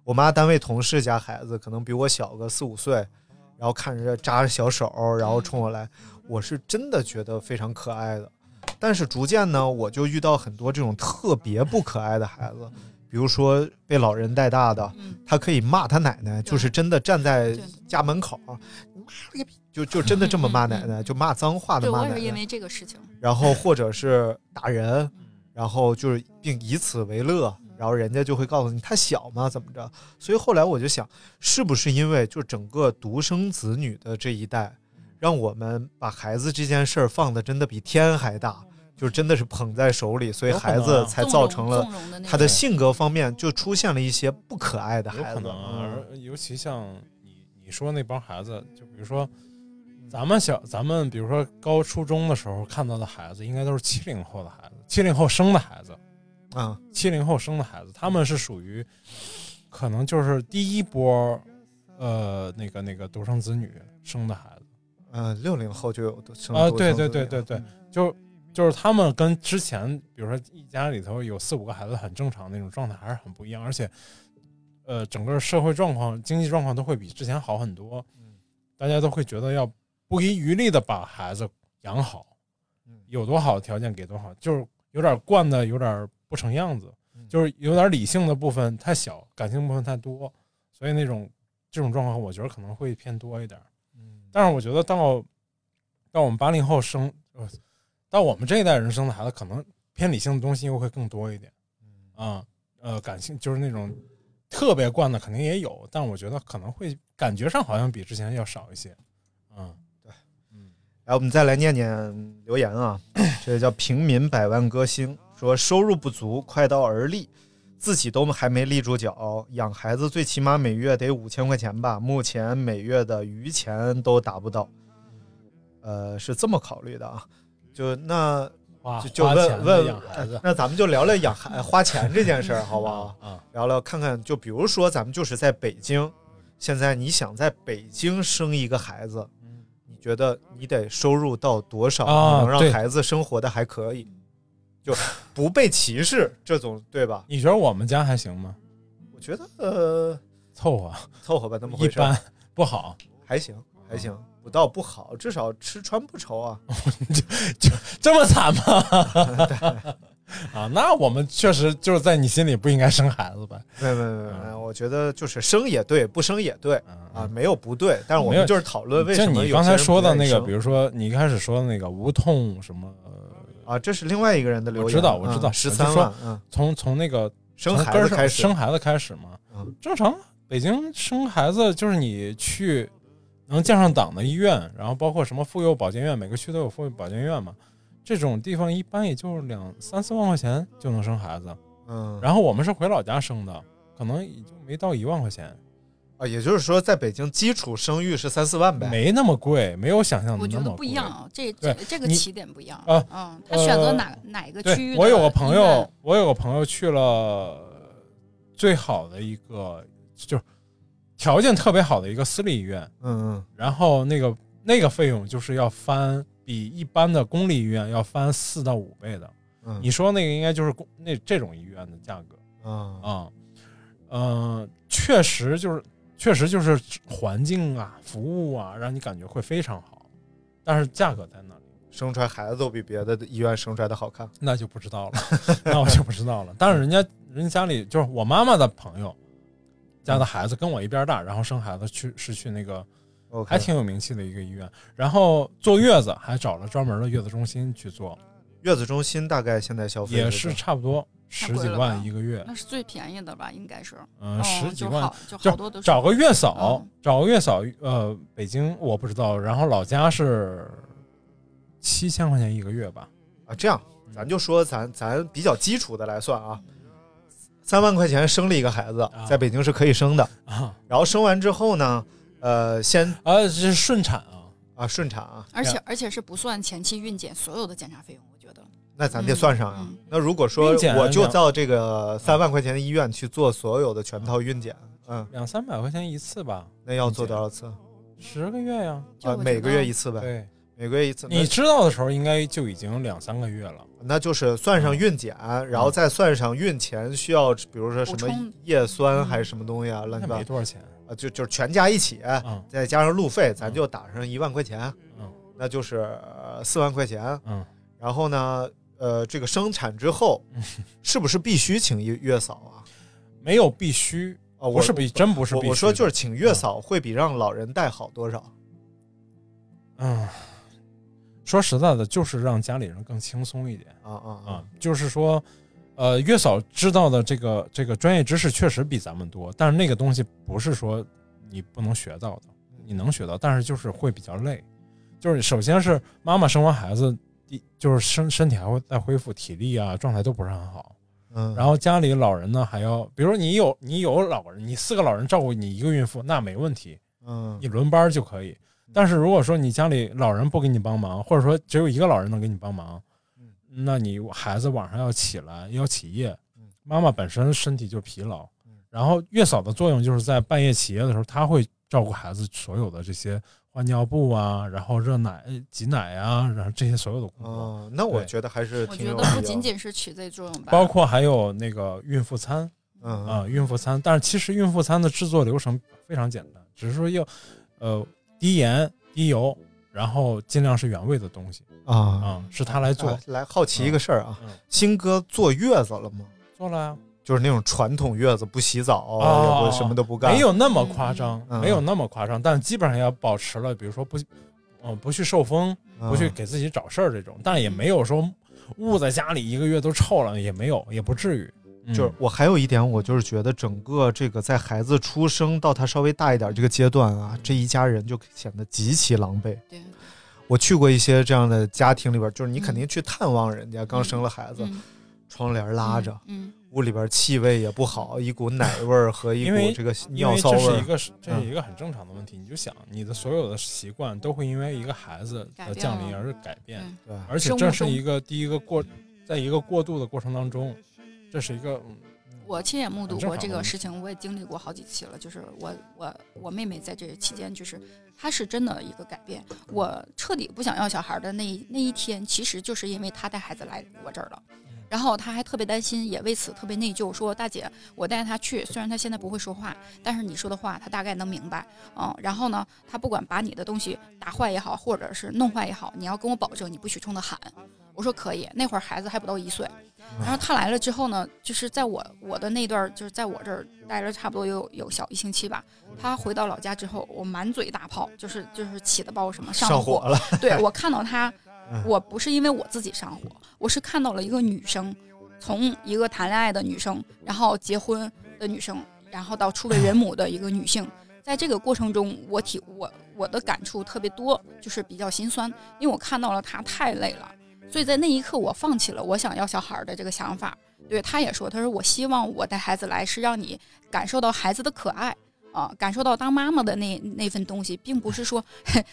我妈单位同事家孩子可能比我小个四五岁，然后看着扎着小手，然后冲我来，我是真的觉得非常可爱的。但是逐渐呢，我就遇到很多这种特别不可爱的孩子，比如说被老人带大的，他可以骂他奶奶，就是真的站在家门口，你妈了个逼，就就真的这么骂奶奶，就骂脏话的对骂奶奶。我也是因为这个事情。然后或者是打人，然后就是并以此为乐，然后人家就会告诉你他小嘛？怎么着？所以后来我就想，是不是因为就整个独生子女的这一代，让我们把孩子这件事儿放的真的比天还大，就真的是捧在手里，所以孩子才造成了他的性格方面就出现了一些不可爱的孩子有可能。啊，尤其像你你说那帮孩子，就比如说咱们小咱们比如说高初中的时候看到的孩子，应该都是七零后的孩子，七零后生的孩子，啊，七零后生的孩子，他们是属于可能就是第一波，呃，那个那个独生子女生的孩子。嗯，六零后就有的生啊，独对对对对对，就就是他们跟之前，比如说一家里头有四五个孩子很正常那种状态还是很不一样，而且，呃，整个社会状况、经济状况都会比之前好很多，大家都会觉得要不遗余力的把孩子养好，有多好的条件给多好，就是有点惯的有点不成样子，就是有点理性的部分太小，感性部分太多，所以那种这种状况，我觉得可能会偏多一点。但是我觉得到到我们八零后生，呃，到我们这一代人生的孩子，可能偏理性的东西又会更多一点。啊，呃，感性就是那种特别惯的肯定也有，但我觉得可能会感觉上好像比之前要少一些。嗯，来，我们再来念念留言啊，这个叫平民百万歌星说收入不足，快刀而立，自己都还没立住脚，养孩子最起码每月得五千块钱吧，目前每月的余钱都达不到，呃，是这么考虑的啊，就那就就问问养孩子呃那咱们就聊聊养孩花钱这件事儿，好不好？啊，聊聊看看，就比如说咱们就是在北京，现在你想在北京生一个孩子，你觉得你得收入到多少，啊能让孩子生活的还可以，就不被歧视这种，对吧？你觉得我们家还行吗？我觉得呃凑合，凑合吧，那么回事，一般不好，还行还行，不到不好，至少吃穿不愁啊 就。这么惨吗？啊，那我们确实就是在你心里不应该生孩子吧？没有没有没有没有，我觉得就是生也对，不生也对啊，没有不对，但是我没有们就是讨论为什么就你刚才人说的那个，比如说你一开始说的那个无痛什么，啊，这是另外一个人的留言，我知道，我知道，十三万，嗯，从从那个生孩子开始生孩子开始嘛，嗯正常。北京生孩子就是你去能降上档的医院，然后包括什么妇幼保健院，每个区都有妇幼保健院嘛，这种地方一般也就两三四万块钱就能生孩子。嗯，然后我们是回老家生的，可能也就没到一万块钱。啊，也就是说，在北京基础生育是三四万呗，没那么贵，没有想象的我觉得那么。不一样啊，这对这这个起点不一样啊嗯，他选择呃哪哪个区域的我有个朋友，我有个朋友去了最好的一个，就是条件特别好的一个私立医院，嗯嗯，然后那个那个费用就是要翻比一般的公立医院要翻四到五倍的。嗯你说那个应该就是公那这种医院的价格啊啊，嗯，确实就是确实就是环境啊、服务啊，让你感觉会非常好，但是价格在那里。生出来孩子都比别的医院生出来的好看。那就不知道了，那我就不知道了。但是人家人家家里就是我妈妈的朋友家的孩子跟我一边大，然后生孩子去是去那个还挺有名气的一个医院，然后坐月子还找了专门的月子中心去做，月子中心大概现在消费也是差不多十几万一个月，那是最便宜的吧？应该是，嗯，哦十几万就好就好多都是找个月嫂，嗯找个月嫂，呃，北京我不知道，然后老家是七千块钱一个月吧，啊，这样咱就说咱咱比较基础的来算啊，三万块钱生了一个孩子，在北京是可以生的啊。然后生完之后呢，呃，先啊，这是顺产啊啊，顺产啊，而且而且是不算前期孕检所有的检查费用。那咱得算上啊。那如果说我就到这个三万块钱的医院去做所有的全套孕检，嗯，两三百块钱一次吧，那要做多少次？十个月呀，啊，每个月一次呗。对，每个月一次。你知道的时候应该就已经两三个月了。那就是算上孕检，然后再算上孕前需要，比如说什么叶酸还是什么东西啊，乱七八糟没多少钱啊，就就是全加一起，嗯再加上路费，咱就打上一万块钱，嗯，那就是呃四万块钱，嗯，然后呢，呃，这个生产之后 是不是必须请月月嫂啊？没有必须啊，不是必真不是我必我说就是请月嫂会比让老人带好多少？嗯，说实在的，就是让家里人更轻松一点啊啊啊，就是说，呃，月嫂知道的这个这个专业知识确实比咱们多，但是那个东西不是说你不能学到的，你能学到，但是就是会比较累。就是首先是妈妈生完孩子，第就是身身体还会再恢复，体力啊状态都不是很好。嗯，然后家里老人呢还要，比如说你有你有老人，你四个老人照顾你一个孕妇，那没问题，嗯你轮班就可以。但是如果说你家里老人不给你帮忙，或者说只有一个老人能给你帮忙，那你孩子晚上要起来要起夜，妈妈本身身体就疲劳，然后月嫂的作用就是在半夜起夜的时候，她会照顾孩子所有的这些换尿布啊，然后热奶、挤奶啊，然后这些所有的工作。哦，那我觉得还是我觉得不仅仅是起这作用吧，包括还有那个孕妇餐，嗯啊，孕妇餐，但是其实孕妇餐的制作流程非常简单，只是说要呃低盐低油，然后尽量是原味的东西啊啊，是他来做啊。来好奇一个事儿啊嗯，新哥坐月子了吗？坐了呀，就是那种传统月子，不洗澡，哦也不什么都不干，没有那么夸张，嗯没有那么夸张，但基本上要保持了，比如说不，嗯、不去受风，嗯不去给自己找事儿这种，但也没有说捂在家里一个月都臭了，也没有，也不至于。嗯就是我还有一点，我就是觉得整个这个在孩子出生到他稍微大一点这个阶段啊，这一家人就显得极其狼狈。对，我去过一些这样的家庭里边，就是你肯定去探望人家，刚生了孩子，嗯窗帘拉着，嗯，屋里边气味也不好，一股奶味儿和一股这个尿骚味儿。这是一个这是嗯一个很正常的问题。你就想，你的所有的习惯都会因为一个孩子的降临而改变，对而且这是一个第一个过，在一个过渡的过程当中，这是一个嗯我亲眼目睹过这个事情，我也经历过好几期了。就是我我我妹妹在这期间，就是她是真的一个改变。我彻底不想要小孩的那一那一天，其实就是因为她带孩子来我这儿了。然后他还特别担心，也为此特别内疚，说大姐，我带他去，虽然他现在不会说话，但是你说的话他大概能明白，嗯。然后呢，他不管把你的东西打坏也好，或者是弄坏也好，你要跟我保证你不许冲他喊。我说可以，那会儿孩子还不到一岁。然后他来了之后呢，就是在我我的那段，就是在我这儿待了差不多有有小一星期吧。他回到老家之后，我满嘴大炮，就是就是起的包什么上火了对 我看到他嗯，我不是因为我自己上火，我是看到了一个女生，从一个谈恋爱的女生，然后结婚的女生，然后到初为人母的一个女性。在这个过程中，我体我我的感触特别多，就是比较心酸，因为我看到了她太累了。所以在那一刻，我放弃了我想要小孩的这个想法。对，他也说，他说我希望我带孩子来是让你感受到孩子的可爱，啊，感受到当妈妈的那那份东西，并不是说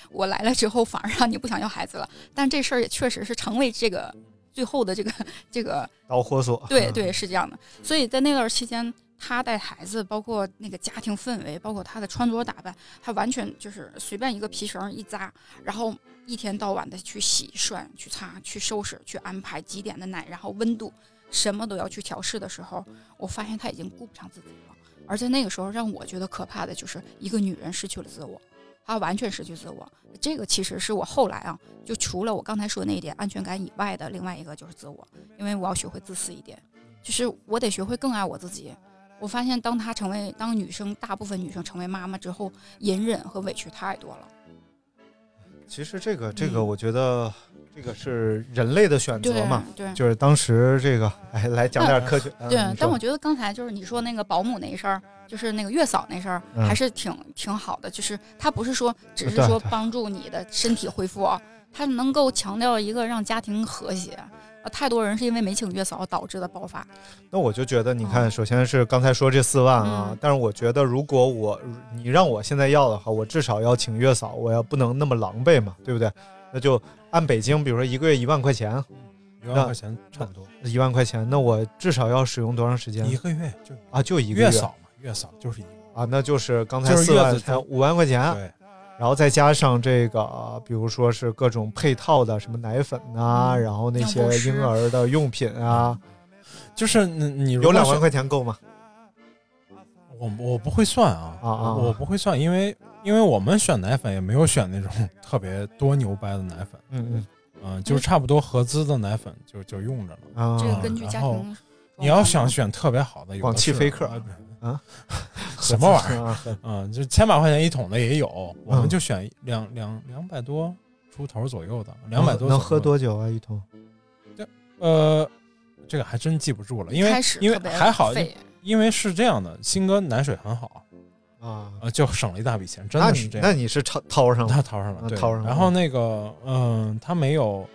我来了之后反而让你不想要孩子了，但这事儿也确实是成为这个最后的这个这个 导火索。对 对，是这样的。所以在那段期间，他带孩子，包括那个家庭氛围，包括他的穿着打扮，他完全就是随便一个皮绳一扎，然后一天到晚的去洗涮、去擦、去收拾、去安排几点的奶，然后温度什么都要去调试的时候，我发现他已经顾不上自己了。而在那个时候，让我觉得可怕的就是一个女人失去了自我，她完全失去自我。这个其实是我后来啊，就除了我刚才说那一点安全感以外的另外一个就是自我，因为我要学会自私一点，就是我得学会更爱我自己。我发现，当她成为当女生，大部分女生成为妈妈之后，隐忍和委屈太多了。其实这个这个，我觉得这个是人类的选择嘛，对，就是当时这个，哎，来讲点科学。对，但我觉得刚才就是你说那个保姆那事儿，就是那个月嫂那事儿，还是挺挺好的。就是他不是说只是说帮助你的身体恢复啊，他能够强调一个让家庭和谐。太多人是因为没请月嫂导致的爆发。那我就觉得，你看，首先是刚才说这四万啊，但是我觉得，如果我你让我现在要的话，我至少要请月嫂，我要不能那么狼狈嘛，对不对？那就按北京，比如说一个月一万块钱，一万块钱差不多，一万块钱，那我至少要使用多长时间？一个月就啊，就一个月。月嫂嘛，月嫂就是一个啊，那就是刚才四万才五万块钱。对。然后再加上这个，比如说是各种配套的，什么奶粉啊，然后那些婴儿的用品啊，就是你你有两万块钱够吗？我我不会算啊啊啊！我不会算，因为因为我们选奶粉也没有选那种 特别多牛掰的奶粉，嗯嗯嗯，就是差不多合资的奶粉就就用着了啊。这个根据家庭，你要想选特别好的，广汽菲克。啊，什么玩意儿？嗯，就千把块钱一桶的也有，我们就选两两两百多出头左右的，两百多能喝多久啊？一桶？这呃，这个还真记不住了，因为因为还好，因为是这样的，新哥奶水很好啊，就省了一大笔钱，真的是这样。那你是掏 掏上了？他掏上了，掏上了。然后那个嗯，他没有，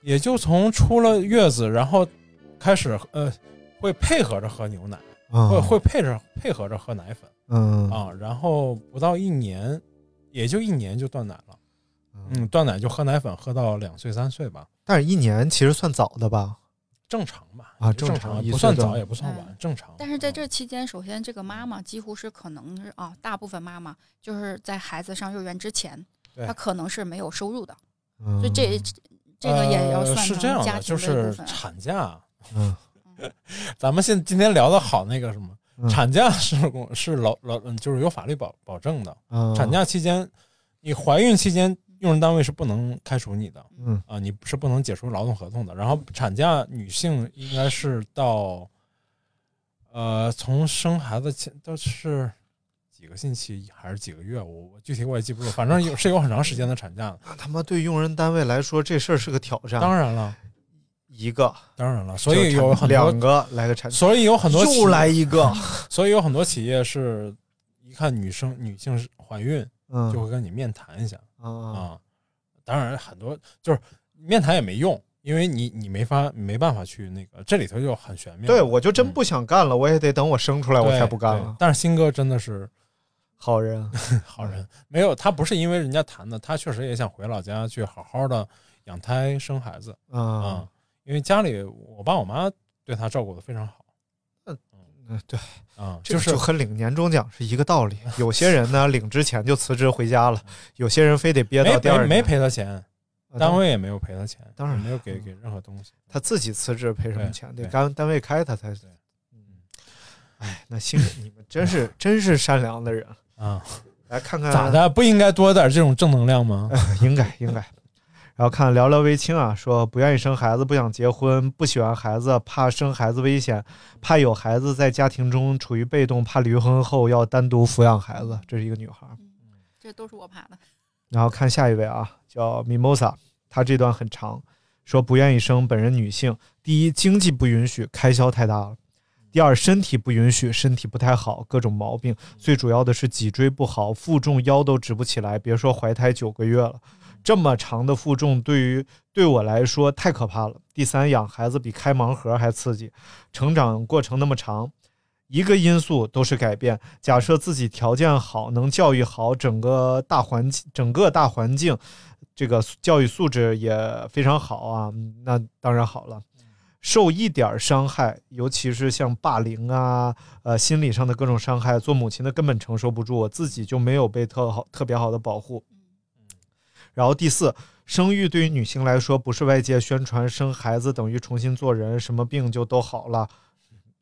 也就从出了月子，然后开始呃，会配合着喝牛奶。会会配着配合着喝奶粉，嗯啊，然后不到一年，也就一年就断奶了，嗯，断奶就喝奶粉喝到两岁三岁吧。但是一年其实算早的吧？正常吧？啊，正常不算早也不算晚，正常。但是在这期间，首先这个妈妈几乎是可能是啊，大部分妈妈就是在孩子上幼儿园之前，她可能是没有收入的，所以这这个也要算是这样的，就是产假，嗯。咱们现今天聊的好那个什么，产假是是劳劳就是有法律保保证的。产假期间，你怀孕期间，用人单位是不能开除你的。嗯啊，你是不能解除劳动合同的。然后产假，女性应该是到，呃，从生孩子前都是几个星期还是几个月？我我具体我也记不住，反正有是有很长时间的产假。那他妈对用人单位来说，这事儿是个挑战。当然了。一个，当然了，所以有很多两个来个产，所以有很多又来一个，所以有很多企业是一看女生女性怀孕，嗯，就会跟你面谈一下。啊。当然，很多就是面谈也没用，因为你你没法没办法去那个，这里头就很玄妙。对，我就真不想干了，我也得等我生出来，我才不干了。但是新哥真的是好人，好人，没有他不是因为人家谈的，他确实也想回老家去好好的养胎生孩子。啊。因为家里我爸我妈对他照顾的非常好，嗯嗯对啊，就是和领年终奖是一个道理。有些人呢领之前就辞职回家了，有些人非得憋到第二年没赔他钱，单位也没有赔他钱，当然没有给给任何东西，他自己辞职赔什么钱？得单单位开他才对。嗯，哎，那心你们真是真是善良的人啊！来看看咋的？不应该多点这种正能量吗？应 该应该。然后看聊聊微青啊，说不愿意生孩子，不想结婚，不喜欢孩子，怕生孩子危险，怕有孩子在家庭中处于被动，怕离婚后要单独抚养孩子。这是一个女孩，这都是我怕的。然后看下一位啊，叫 Mimosa，她这段很长，说不愿意生，本人女性，第一经济不允许，开销太大了；第二身体不允许，身体不太好，各种毛病，最主要的是脊椎不好，负重腰都直不起来，别说怀胎九个月了。这么长的负重对于对我来说太可怕了。第三，养孩子比开盲盒还刺激，成长过程那么长，一个因素都是改变。假设自己条件好，能教育好整个大环境，整个大环境，这个教育素质也非常好啊，那当然好了。受一点伤害，尤其是像霸凌啊，呃，心理上的各种伤害，做母亲的根本承受不住，我自己就没有被特好、特别好的保护。然后第四，生育对于女性来说，不是外界宣传生孩子等于重新做人，什么病就都好了。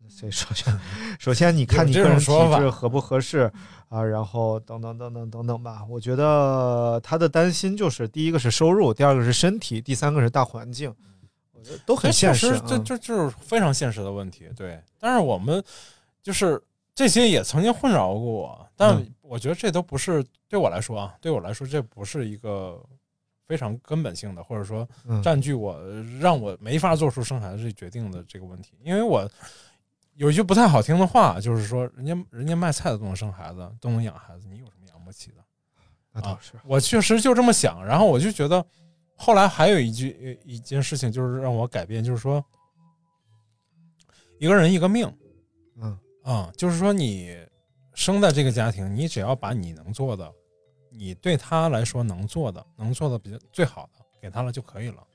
所以首先，首先你看你个人体质合不合适啊，然后等等等等等等吧。我觉得他的担心就是第一个是收入，第二个是身体，第三个是大环境。我觉得都很现实，这这就是非常现实的问题。对，但是我们就是这些也曾经困扰过我，但我觉得这都不是对我来说啊，对我来说这不是一个非常根本性的，或者说占据我让我没法做出生孩子这决定的这个问题。因为我有一句不太好听的话，就是说人家人家卖菜的都能生孩子，都能养孩子，你有什么养不起的？那倒是，我确实就这么想，然后我就觉得。后来还有一句一件事情，就是让我改变，就是说，一个人一个命，嗯啊，就是说你生在这个家庭，你只要把你能做的，你对他来说能做的，能做的比较最好的给他了就可以了，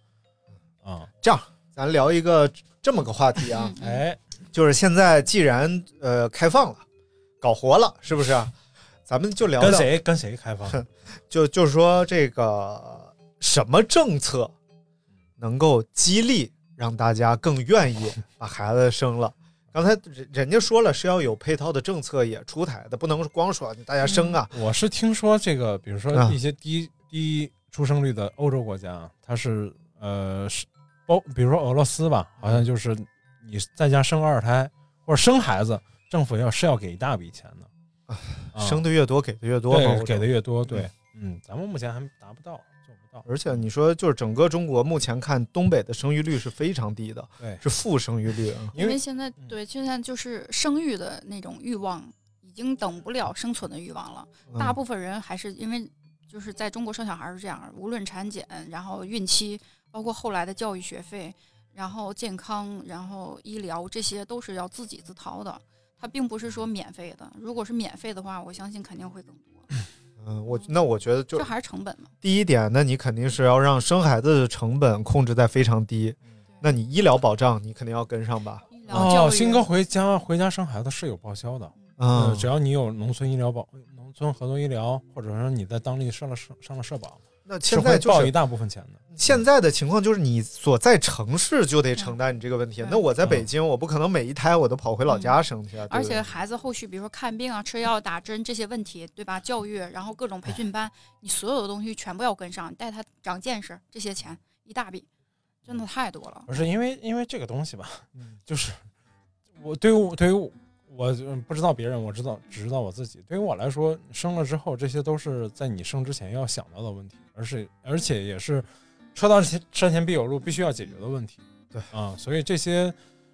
啊，这样咱聊一个这么个话题啊，哎，就是现在既然呃开放了，搞活了，是不是？咱们就聊跟谁跟谁开放？就就是说这个。什么政策能够激励让大家更愿意把孩子生了？刚才人人家说了是要有配套的政策也出台的，不能光说大家生啊。我是听说这个，比如说一些低低出生率的欧洲国家，它是呃是包，比如说俄罗斯吧，好像就是你在家生二胎或者生孩子，政府要是要给一大笔钱的，生的越多给的越多，给的越多，对，嗯，咱们目前还达不到。而且你说，就是整个中国目前看，东北的生育率是非常低的，对，是负生育率。因为现在对现在就是生育的那种欲望已经等不了生存的欲望了。大部分人还是因为就是在中国生小孩是这样，无论产检，然后孕期，包括后来的教育学费，然后健康，然后医疗，这些都是要自己自掏的，它并不是说免费的。如果是免费的话，我相信肯定会更多。嗯，我那我觉得就这还是成本嘛。第一点，那你肯定是要让生孩子的成本控制在非常低。那你医疗保障你肯定要跟上吧？哦，新哥回家回家生孩子是有报销的，嗯，只要你有农村医疗保、农村合作医疗，或者说你在当地上了社上了社保。那现在就报一大部分钱的。现在的情况就是，你所在城市就得承担你这个问题。那我在北京，我不可能每一胎我都跑回老家生去。而且孩子后续，比如说看病啊、吃药、打针这些问题，对吧？教育，然后各种培训班，你所有的东西全部要跟上，带他长见识，这些钱一大笔，真的太多了。不是因为因为这个东西吧，就是我对于对于。我不知道别人，我知道只知道我自己。对于我来说，生了之后，这些都是在你生之前要想到的问题，而是而且也是车到山前必有路，必须要解决的问题。对啊，所以这些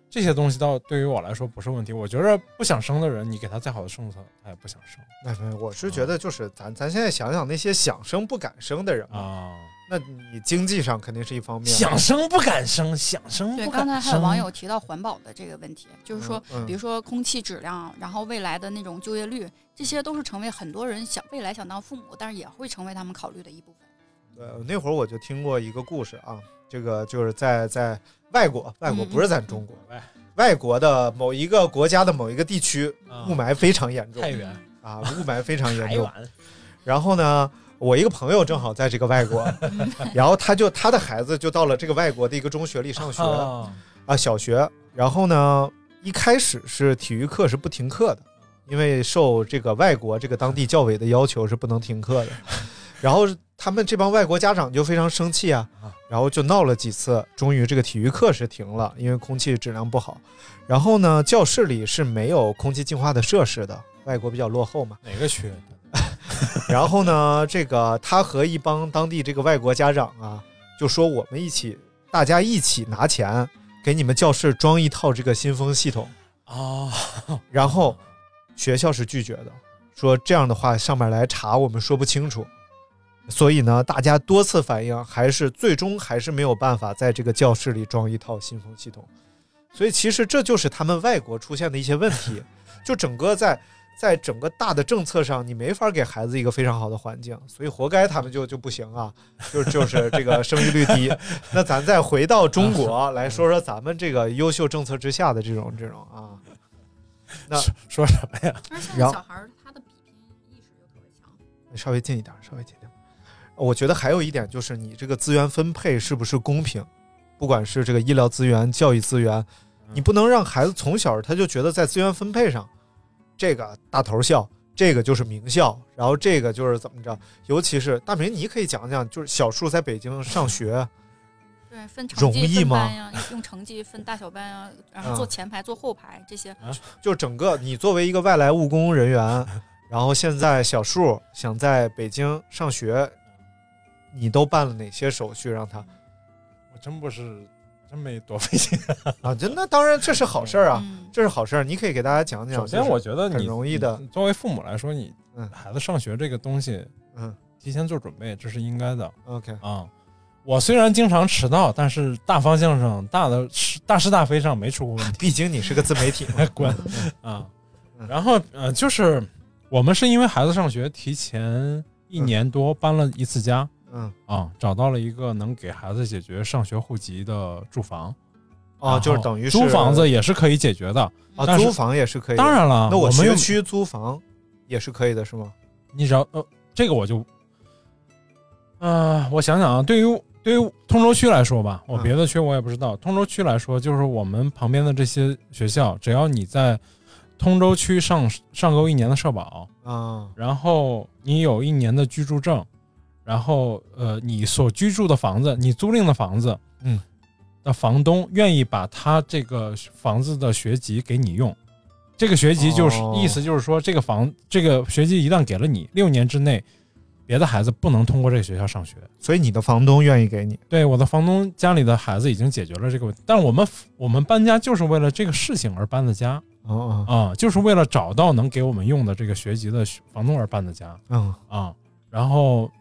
这些东西倒对于我来说不是问题。我觉得不想生的人，你给他再好的政策，他也不想生。哎，我是觉得就是咱咱现在想想那些想生不敢生的人啊。那你经济上肯定是一方面，想生不敢生，想生对。刚才还有网友提到环保的这个问题，就是说，比如说空气质量，然后未来的那种就业率，这些都是成为很多人想未来想当父母，但是也会成为他们考虑的一部分。对，那会儿我就听过一个故事啊，这个就是在在外国，外国不是咱中国，外外国的某一个国家的某一个地区，雾霾非常严重，太原啊，雾霾非常严重。然后呢？我一个朋友正好在这个外国，然后他就他的孩子就到了这个外国的一个中学里上学啊，小学。然后呢，一开始是体育课是不停课的，因为受这个外国这个当地教委的要求是不能停课的。然后他们这帮外国家长就非常生气啊，然后就闹了几次，终于这个体育课是停了，因为空气质量不好。然后呢，教室里是没有空气净化的设施的，外国比较落后嘛。哪个区？然后呢，这个他和一帮当地这个外国家长啊，就说我们一起，大家一起拿钱给你们教室装一套这个新风系统啊。然后学校是拒绝的，说这样的话上面来查我们说不清楚。所以呢，大家多次反映，还是最终还是没有办法在这个教室里装一套新风系统。所以其实这就是他们外国出现的一些问题。就整个在在整个大的政策上，你没法给孩子一个非常好的环境，所以活该他们就就不行啊，就就是这个生育率低。那咱再回到中国来说说咱们这个优秀政策之下的这种这种啊，那说什么呀？然后小孩儿他的比拼意识就特别强。稍微近一点，稍微近一点。我觉得还有一点就是你这个资源分配是不是公平，不管是这个医疗资源、教育资源，你不能让孩子从小他就觉得在资源分配上，这个大头校，这个就是名校，然后这个就是怎么着。尤其是大明，你可以讲讲，就是小树在北京上学，对，分成绩班呀，用成绩分大小班呀，然后坐嗯前排、坐后排这些。就整个你作为一个外来务工人员，然后现在小树想在北京上学，你都办了哪些手续让他？我真不是真没多费心。啊，真那当然这是好事儿啊，嗯这是好事儿，你可以给大家讲讲。首先，我觉得很你容易的你作为父母来说，你嗯孩子上学这个东西，嗯提前做准备，这是应该的，OK，啊。我虽然经常迟到，但是大方向上、大的是大是大非上没出过问题。毕竟你是个自媒体嘛，滚啊嗯！然后呃，就是我们是因为孩子上学提前一年多搬了一次家嗯，啊，找到了一个能给孩子解决上学户籍的住房哦，就是等于是租房子也是可以解决的。啊，但租房也是可以。当然了，那我们学区租房也是可以的，是吗？你只要呃，这个我就，呃，我想想啊，对于对于通州区来说吧，我嗯别的区我也不知道。通州区来说，就是我们旁边的这些学校，只要你在通州区上上够一年的社保，啊，然后你有一年的居住证，然后呃，你所居住的房子，你租赁的房子，嗯，的房东愿意把他这个房子的学籍给你用，这个学籍就是、哦。意思就是说，这个房这个学籍一旦给了你，六年之内，别的孩子不能通过这个学校上学。所以你的房东愿意给你。对，我的房东家里的孩子已经解决了这个问题，但是我们我们搬家就是为了这个事情而搬的家。哦哦，啊、就是为了找到能给我们用的这个学籍的房东而搬的家。嗯，啊，然后，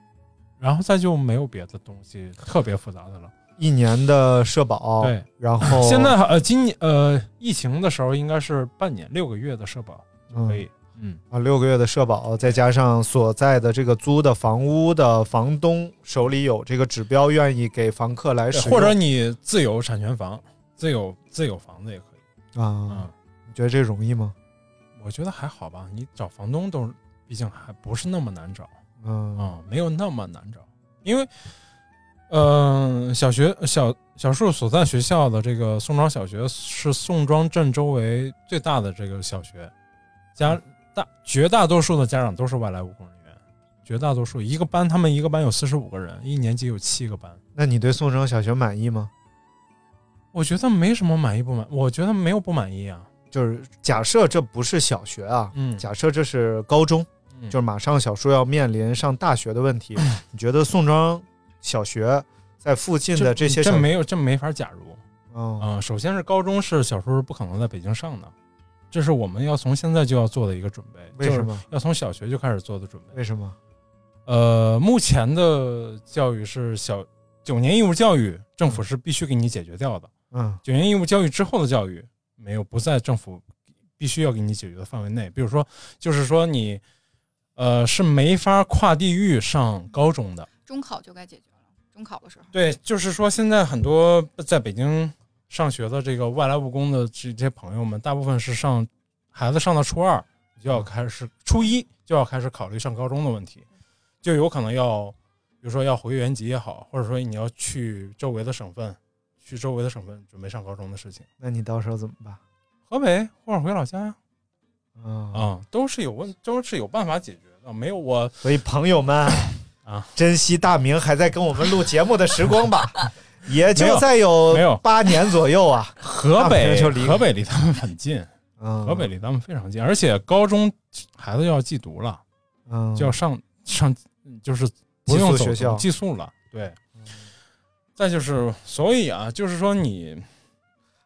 然后再就没有别的东西特别复杂的了。一年的社保，对，然后 现在呃，今年呃，疫情的时候应该是半年六个月的社保就可以。嗯，啊，六个月的社保，再加上所在的这个租的房屋的房东手里有这个指标，愿意给房客来使用，或者你自有产权房、自有自有房子也可以。啊，嗯，你觉得这容易吗？我觉得还好吧，你找房东都毕竟还不是那么难找嗯啊、没有那么难找，因为。嗯、小学小小树所在学校的这个宋庄小学是宋庄镇周围最大的这个小学，家大绝大多数的家长都是外来务工人员，绝大多数一个班他们一个班有四十五个人，一年级有七个班。那你对宋庄小学满意吗？我觉得没什么满意不满，我觉得没有不满意啊。就是假设这不是小学啊，嗯假设这是高中，嗯就是马上小树要面临上大学的问题，你觉得宋庄小学在附近的这些小这没有这没法假如嗯啊、首先是高中是小时候不可能在北京上的，这是我们要从现在就要做的一个准备。为什么要从小学就开始做的准备？为什么？呃，目前的教育是小九年义务教育，政府是必须给你解决掉的。嗯九年义务教育之后的教育，没有不在政府必须要给你解决的范围内。比如说，就是说你，呃，是没法跨地域上高中的。中考就该解决了，中考的时候。对，就是说现在很多在北京上学的这个外来务工的这这些朋友们，大部分是上孩子上到初二就要开始，初一就要开始考虑上高中的问题，就有可能要，比如说要回原籍也好，或者说你要去周围的省份，去周围的省份准备上高中的事情。那你到时候怎么办？河北或者回老家呀，啊、啊、都是有问，都是有办法解决的。没有我所以朋友们 啊，珍惜大明还在跟我们录节目的时光吧，也就再有没有八年左右啊。河北就离河北离他们很近，嗯，河北离他们非常近，而且高中孩子要寄读了，嗯就要上上，就是不用走寄宿学校寄宿了。对，再就是，所以啊，就是说你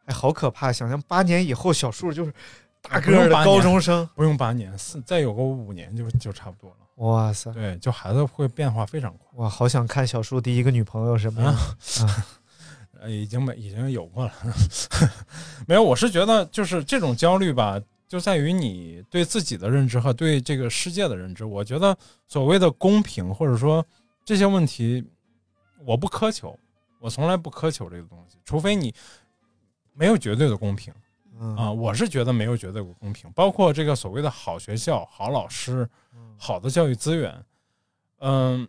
哎，好可怕！想象八年以后，小树就是大不个儿的用八高中生。不用八年，四再有个五年就就差不多了。哇塞，对，就孩子会变化非常快。哇，好想看小树第一个女朋友什么样。啊 呃，已经没已经有过了，没有。我是觉得就是这种焦虑吧，就在于你对自己的认知和对这个世界的认知。我觉得所谓的公平，或者说这些问题，我不苛求，我从来不苛求这个东西，除非你没有绝对的公平嗯啊。我是觉得没有绝对的公平，包括这个所谓的好学校、好老师、好的教育资源，嗯，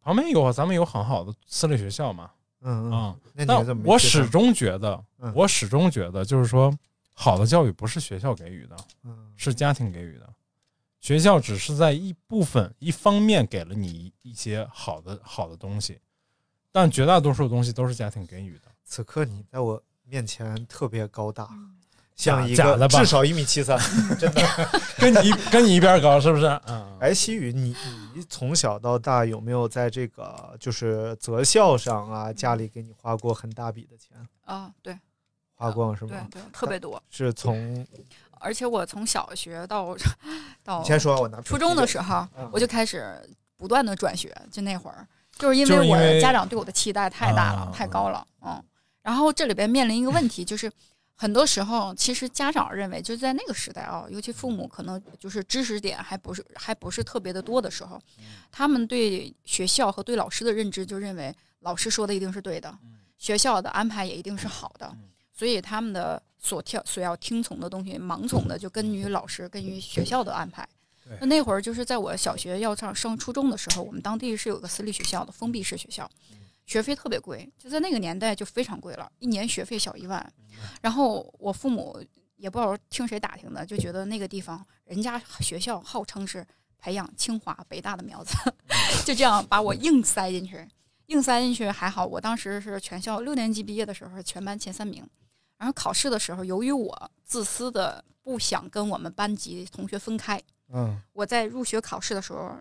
旁边有咱们有很好的私立学校嘛，嗯啊嗯，，那我始终觉得，嗯我始终觉得，就是说，好的教育不是学校给予的，嗯是家庭给予的。学校只是在一部分、一方面给了你一些好的好的东西，但绝大多数东西都是家庭给予的。此刻你在我面前特别高大，像一个假的吧至少一米七三，真的。跟你跟你一边高是不是？嗯，哎，西雨，你你从小到大有没有在这个就是择校上啊，家里给你花过很大笔的钱？啊，对花光是对吗？对对，特别多。是从而且我从小学到到你先说，我拿初中的时候嗯，我就开始不断的转学，就那会儿，就是因为我家长对我的期待太大了，啊太高了，嗯。然后这里边面临一个问题，就是很多时候，其实家长认为，就是在那个时代啊，尤其父母可能就是知识点还不是还不是特别的多的时候，他们对学校和对老师的认知就认为老师说的一定是对的，学校的安排也一定是好的，所以他们的所跳所要听从的东西，盲从的就根据老师根据学校的安排。那那会儿就是在我小学要上上初中的时候，我们当地是有个私立学校的封闭式学校，学费特别贵，就在那个年代就非常贵了，一年学费小一万。然后我父母也不知道听谁打听的，就觉得那个地方人家学校号称是培养清华北大的苗子，就这样把我硬塞进去，硬塞进去还好，我当时是全校六年级毕业的时候全班前三名。然后考试的时候，由于我自私的不想跟我们班级同学分开，嗯我在入学考试的时候，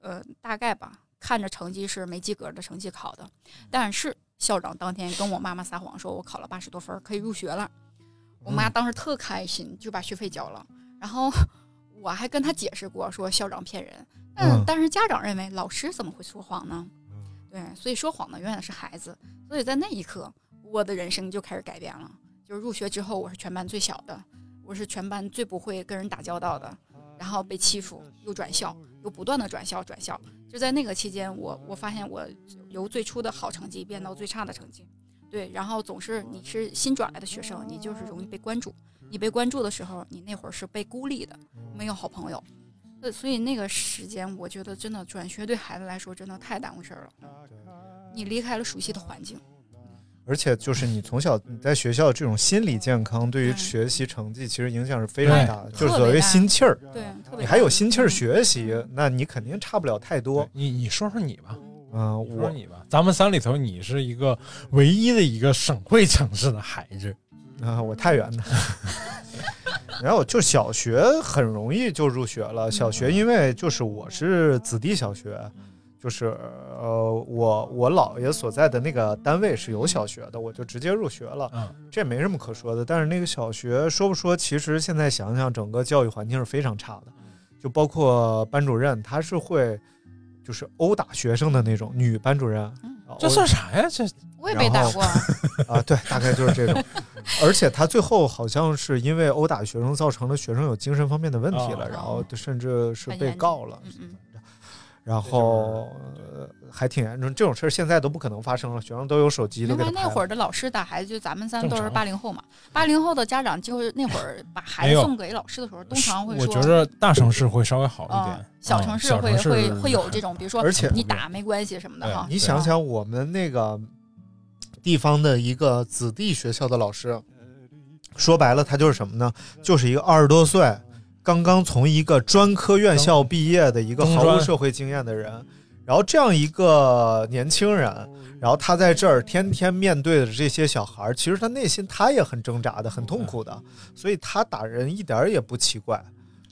呃，大概吧，看着成绩是没及格的成绩考的，但是校长当天跟我妈妈撒谎说我考了八十多分儿，可以入学了。我妈当时特开心，就把学费交了。然后我还跟她解释过，说校长骗人。但、嗯但是家长认为老师怎么会说谎呢？对，所以说谎的永远是孩子。所以在那一刻，我的人生就开始改变了。就是入学之后，我是全班最小的，我是全班最不会跟人打交道的，然后被欺负，又转校，又不断的转校转校。就在那个期间，我我发现我由最初的好成绩变到最差的成绩。对，然后总是你是新转来的学生，你就是容易被关注。你被关注的时候，你那会儿是被孤立的，没有好朋友。呃，所以那个时间，我觉得真的转学对孩子来说真的太耽误事儿了。你离开了熟悉的环境，而且就是你从小你在学校这种心理健康，对于学习成绩其实影响是非常大的，就是所谓心气儿。对，你还有心气儿学习，那你肯定差不了太多。你你说说你吧，嗯，你说说我你吧。咱们三里头，你是一个唯一的一个省会城市的孩子，啊，我太原的。然后就小学很容易就入学了。小学因为就是我是子弟小学，就是呃我我姥爷所在的那个单位是有小学的，我就直接入学了。嗯，这没什么可说的。但是那个小学说不说，其实现在想想，整个教育环境是非常差的，就包括班主任，他是会就是殴打学生的那种女班主任。这算啥呀？这我也被打过。啊，对，大概就是这种。而且他最后好像是因为殴打学生，造成了学生有精神方面的问题了，哦然后甚至是被告了。嗯嗯，然后、呃、还挺严重，这种事儿现在都不可能发生了，学生都有手机，都因。为那会儿的老师打孩子，就咱们三都是八零后嘛，八零后的家长就是那会儿把孩子送给老师的时候，通常会说，我觉得大城市会稍微好一点嗯，，小嗯城市会小城市会会有这种，比如说而且你打没关系什么的哈。你想想，我们那个地方的一个子弟学校的老师，说白了，他就是什么呢？就是一个二十多岁，刚刚从一个专科院校毕业的一个毫无社会经验的人。然后这样一个年轻人，然后他在这儿天天面对的这些小孩儿，其实他内心他也很挣扎的，很痛苦的，所以他打人一点儿也不奇怪。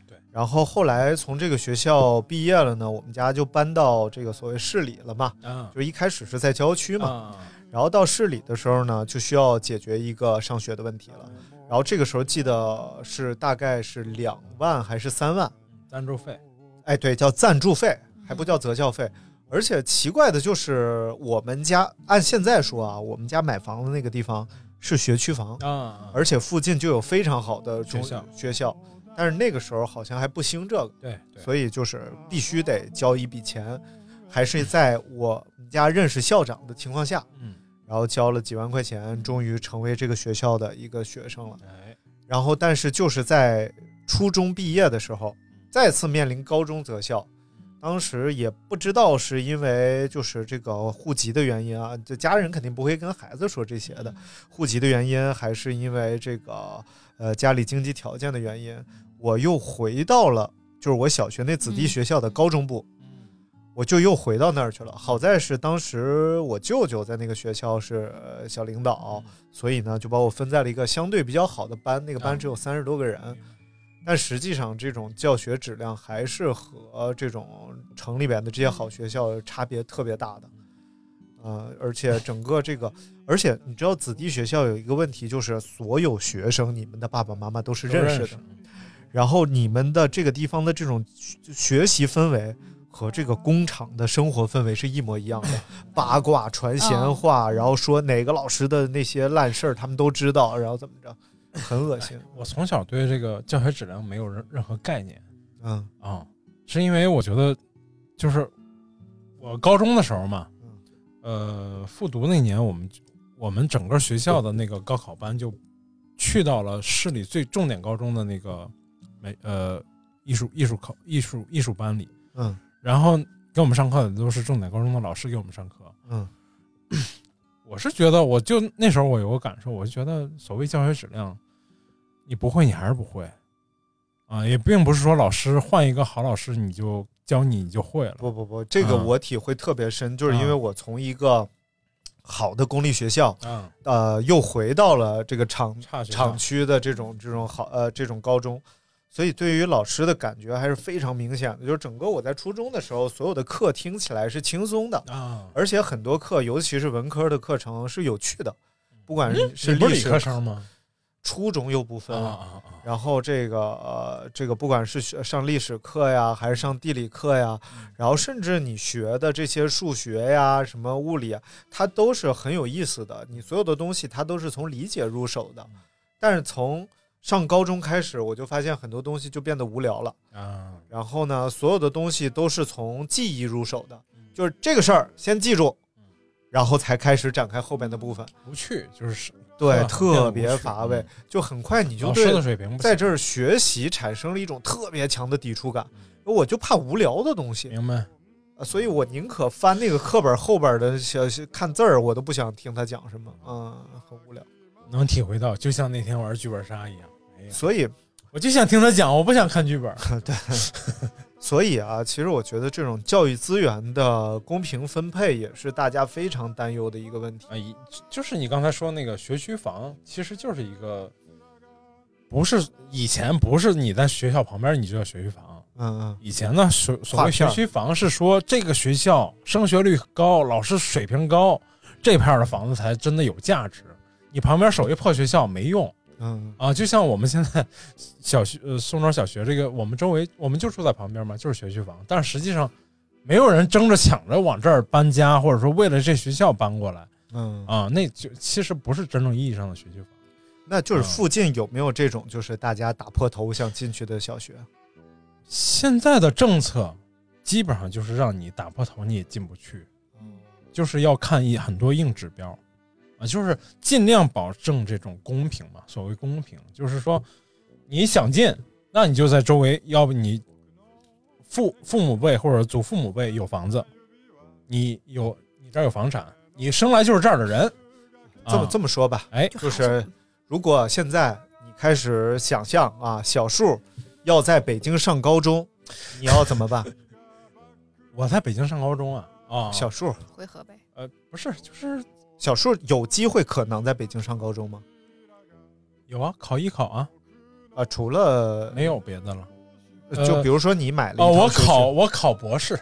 对。然后后来从这个学校毕业了呢，我们家就搬到这个所谓市里了嘛。啊就一开始是在郊区嘛，啊，然后到市里的时候呢，就需要解决一个上学的问题了。然后这个时候记得是大概是两万还是三万？赞助费，哎，对，叫赞助费，还不叫择校费。而且奇怪的就是，我们家按现在说啊，我们家买房的那个地方是学区房啊，而且附近就有非常好的中学校。学校，但是那个时候好像还不兴这个，对对，所以就是必须得交一笔钱，还是在我们家认识校长的情况下，嗯，然后交了几万块钱，终于成为这个学校的一个学生了。哎，然后但是就是在初中毕业的时候，再次面临高中择校。当时也不知道是因为就是这个户籍的原因啊，就家人肯定不会跟孩子说这些的，户籍的原因还是因为这个呃家里经济条件的。原因，我又回到了就是我小学那子弟学校的高中部，我就又回到那儿去了。好在是当时我舅舅在那个学校是呃小领导，所以呢就把我分在了一个相对比较好的班，那个班只有三十多个人。但实际上，这种教学质量还是和这种城里边的这些好学校差别特别大的，呃，而且整个这个，而且你知道，子弟学校有一个问题，就是所有学生，你们的爸爸妈妈都是认识的，然后你们的这个地方的这种学习氛围和这个工厂的生活氛围是一模一样的，八卦传闲话，然后说哪个老师的那些烂事儿，他们都知道，然后怎么着。很恶心。我从小对这个教学质量没有任任何概念。嗯啊，是因为我觉得，就是我高中的时候嘛，呃，复读那年，我们我们整个学校的那个高考班就去到了市里最重点高中的那个美呃艺术艺术考艺术艺术班里。嗯，然后给我们上课的都是重点高中的老师给我们上课。嗯。我是觉得，我就那时候我有个感受，我就觉得所谓教学质量，你不会，你还是不会，啊，也并不是说老师换一个好老师你就教你你就会了。不不不，这个我体会特别深，就是因为我从一个好的公立学校，啊，呃，又回到了这个厂厂厂区的这种这种好呃这种高中。所以对于老师的感觉还是非常明显的，就是整个我在初中的时候，所有的课听起来是轻松的啊，而且很多课，尤其是文科的课程是有趣的，不管是是不是理历史科生吗？初中又不分啊啊啊然后这个呃，这个不管是学上历史课呀，还是上地理课呀，然后甚至你学的这些数学呀、什么物理啊，它都是很有意思的。你所有的东西，它都是从理解入手的。但是从上高中开始，我就发现很多东西就变得无聊了啊。然后呢，所有的东西都是从记忆入手的，就是这个事儿先记住，然后才开始展开后边的部分。不去，就是对，啊特别乏味，就很快你就对在这儿学习产生了一种特别强的抵触感。我就怕无聊的东西，明白？呃所以我宁可翻那个课本后边的小小看字儿，我都不想听他讲什么，嗯，很无聊。能体会到，就像那天玩剧本杀一样。哎呀所以我就想听他讲，我不想看剧本。对，所以啊，其实我觉得这种教育资源的公平分配也是大家非常担忧的一个问题。啊，一就是你刚才说那个学区房，其实就是一个，不是以前不是你在学校旁边你就叫学区房，嗯嗯，以前呢所所谓学区房是说这个学校升学率高，老师水平高，这片儿的房子才真的有价值。你旁边守一破学校没用嗯啊！就像我们现在小学呃宋庄小学这个，我们周围我们就住在旁边嘛，就是学区房，但是实际上没有人争着抢着往这儿搬家，或者说为了这学校搬过来。嗯啊，那就其实不是真正意义上的学区房。那就是附近有没有这种就是大家打破头想进去的小学？现在的政策基本上就是让你打破头你也进不去，就是要看一很多硬指标啊，就是尽量保证这种公平嘛。所谓公平，就是说你想进，那你就在周围，要不你父父母辈或者祖父母辈有房子，你有你这儿有房产，你生来就是这儿的人。这么啊这么说吧，哎，就是如果现在你开始想象啊，小树要在北京上高中，你要怎么办？我在北京上高中啊啊，小树回河北，呃不是就是小树有机会可能在北京上高中吗？有啊，考艺考啊，啊，除了没有别的了。就比如说你买了哦，我考我考博士，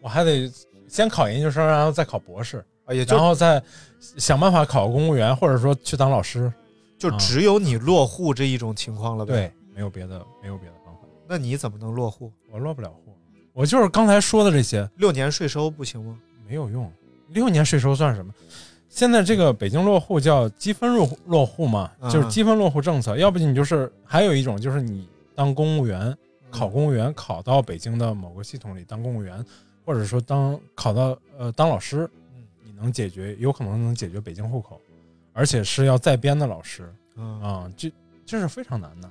我还得先考研究生，然后再考博士，啊，也就然后再想办法考个公务员，或者说去当老师。就啊只有你落户这一种情况了呗？对，没有别的，没有别的方法。那你怎么能落户？我落不了户，我就是刚才说的这些，六年税收不行吗？没有用。六年税收算什么？现在这个北京落户叫积分落户落户嘛，嗯就是积分落户政策。要不你就是还有一种就是你当公务员，考公务员考到北京的某个系统里当公务员，或者说当考到呃当老师，你能解决有可能能解决北京户口，而且是要在编的老师嗯啊，这这是非常难的。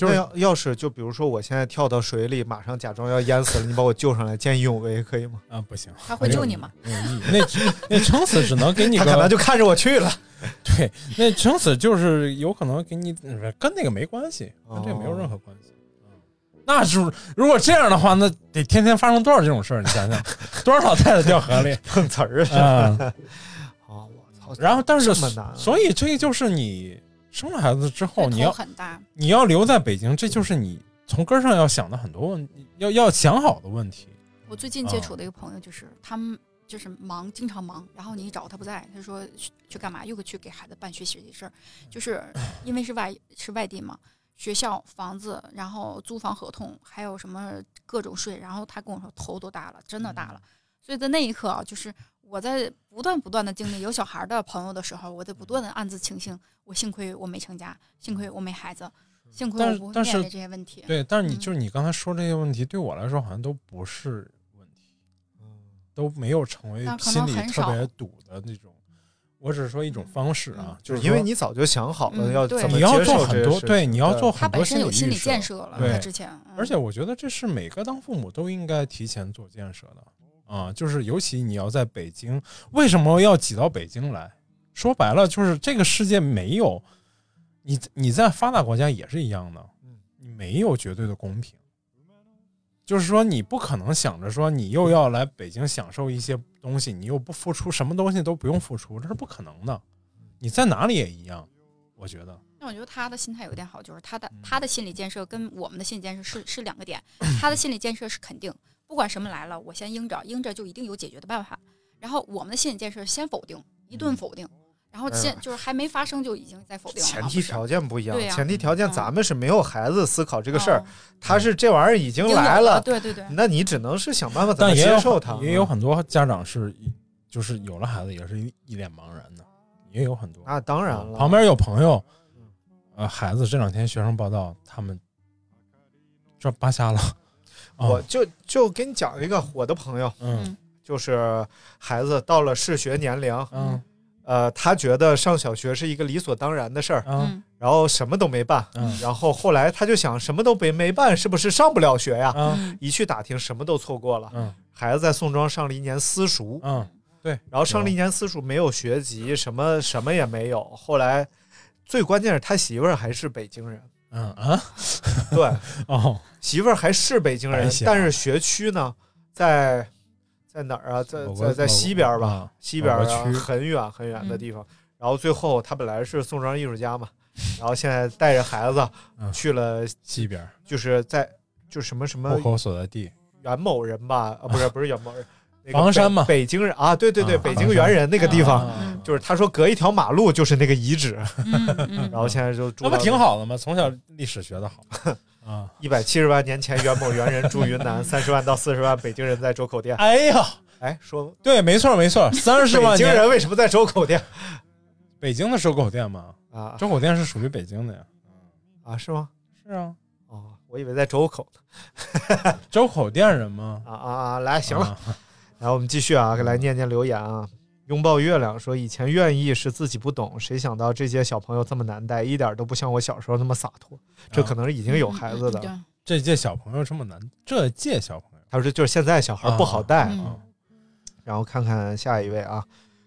嗯，就是要要是就比如说我现在跳到水里，马上假装要淹死了，你把我救上来，见义勇为可以吗？啊，不行，他会救你吗？那那撑死只能给你他，可能就看着我去了。对，那撑死就是有可能给你跟那个没关系，跟这个没有任何关系。嗯，那是如果这样的话，那得天天发生多少这种事儿？你想想，多少老太太掉河里碰瓷儿啊！哦，我操！然后，但是所以这就是你生了孩子之后，你要很大，你要留在北京，这就是你从根儿上要想的很多问题，要要想好的问题。我最近接触的一个朋友，就是、他们就是忙，经常忙，然后你一找他不在，他说去去干嘛？又去给孩子办学习事儿，就是 因为是外是外地嘛，学校、房子，然后租房合同，还有什么各种税，然后他跟我说头都大了，真的大了。所以在那一刻啊，就是我在不断不断的经历有小孩的朋友的时候，我在不断的暗自庆幸，我幸亏我没成家，幸亏我没孩子，幸。亏我是但是不面临这些问题。对，但是你嗯。就是你刚才说这些问题，对我来说好像都不是问题，都没有成为心里特别堵的那种。我只是说一种方式啊，就是因为你早就想好了要怎么你要接受做很多，这些事对，你要做很多本身有心理建设了，对他之前，嗯。而且我觉得这是每个当父母都应该提前做建设的啊，就是尤其你要在北京，为什么要挤到北京来？说白了，就是这个世界没有你你在发达国家也是一样的，你没有绝对的公平。就是说，你不可能想着说你又要来北京享受一些东西，你又不付出，什么东西都不用付出，这是不可能的。你在哪里也一样，我觉得。那我觉得他的心态有一点好，就是他嗯的他的心理建设跟我们的心理建设是是两个点。他的心理建设是肯定，不管什么来了，我先应着，应着就一定有解决的办法。然后我们的心理建设先否定，一顿否定，然后先嗯就是还没发生就已经在否定了。前提条件不一样，前提条件嗯咱们是没有孩子思考这个事儿哦，他是这玩意儿已经来了对对对那你只能是想办法怎么但也有接受它。也有很多家长是就是有了孩子也是一一脸茫然的，也有很多。啊当然了，旁边有朋友，呃，孩子这两天学生报道，他们这扒瞎了。啊我就就给你讲一个我的朋友，嗯。就是孩子到了适学年龄，嗯。呃，他觉得上小学是一个理所当然的事儿，嗯。然后什么都没办，嗯。然后后来他就想什么都没没办，是不是上不了学呀？嗯。一去打听，什么都错过了。嗯。孩子在宋庄上了一年私塾，嗯，对，然后上了一年私塾，没有学籍，什么什么也没有。后来最关键是他媳妇儿还是北京人，嗯啊，对，哦，媳妇儿还是北京人但是学区呢，在在哪儿啊？在在在西边吧啊，西边区啊很远很远的嗯地方。然后最后他本来是宋庄艺术家嘛，然后现在带着孩子嗯去了，西边就是在就什么什么户口所在地，袁某人吧？啊，不是不是袁某人。那个房山嘛北京人啊，对对对，啊北京猿人那个地方，啊就是他说隔一条马路就是那个遗址，然后现在就住那不挺好的吗？从小历史学的好 啊。一百七十万年前，元某猿人住云南，三十万到四十万北京人在周口店。哎呀，哎，说对，没错没错，三十万北京人为什么在周口店北京的周口店吗，啊周口店是属于北京的呀。啊？是吗？是啊，哦，我以为在周口周口店人吗？啊啊啊！来，行了，啊，然后我们继续啊，来念念留言啊。拥抱月亮说：“以前愿意是自己不懂，谁想到这些小朋友这么难带，一点都不像我小时候那么洒脱。这可能是已经有孩子的。嗯这届小朋友这么难，这届小朋友他说就是现在小孩不好带。嗯然后看看下一位啊，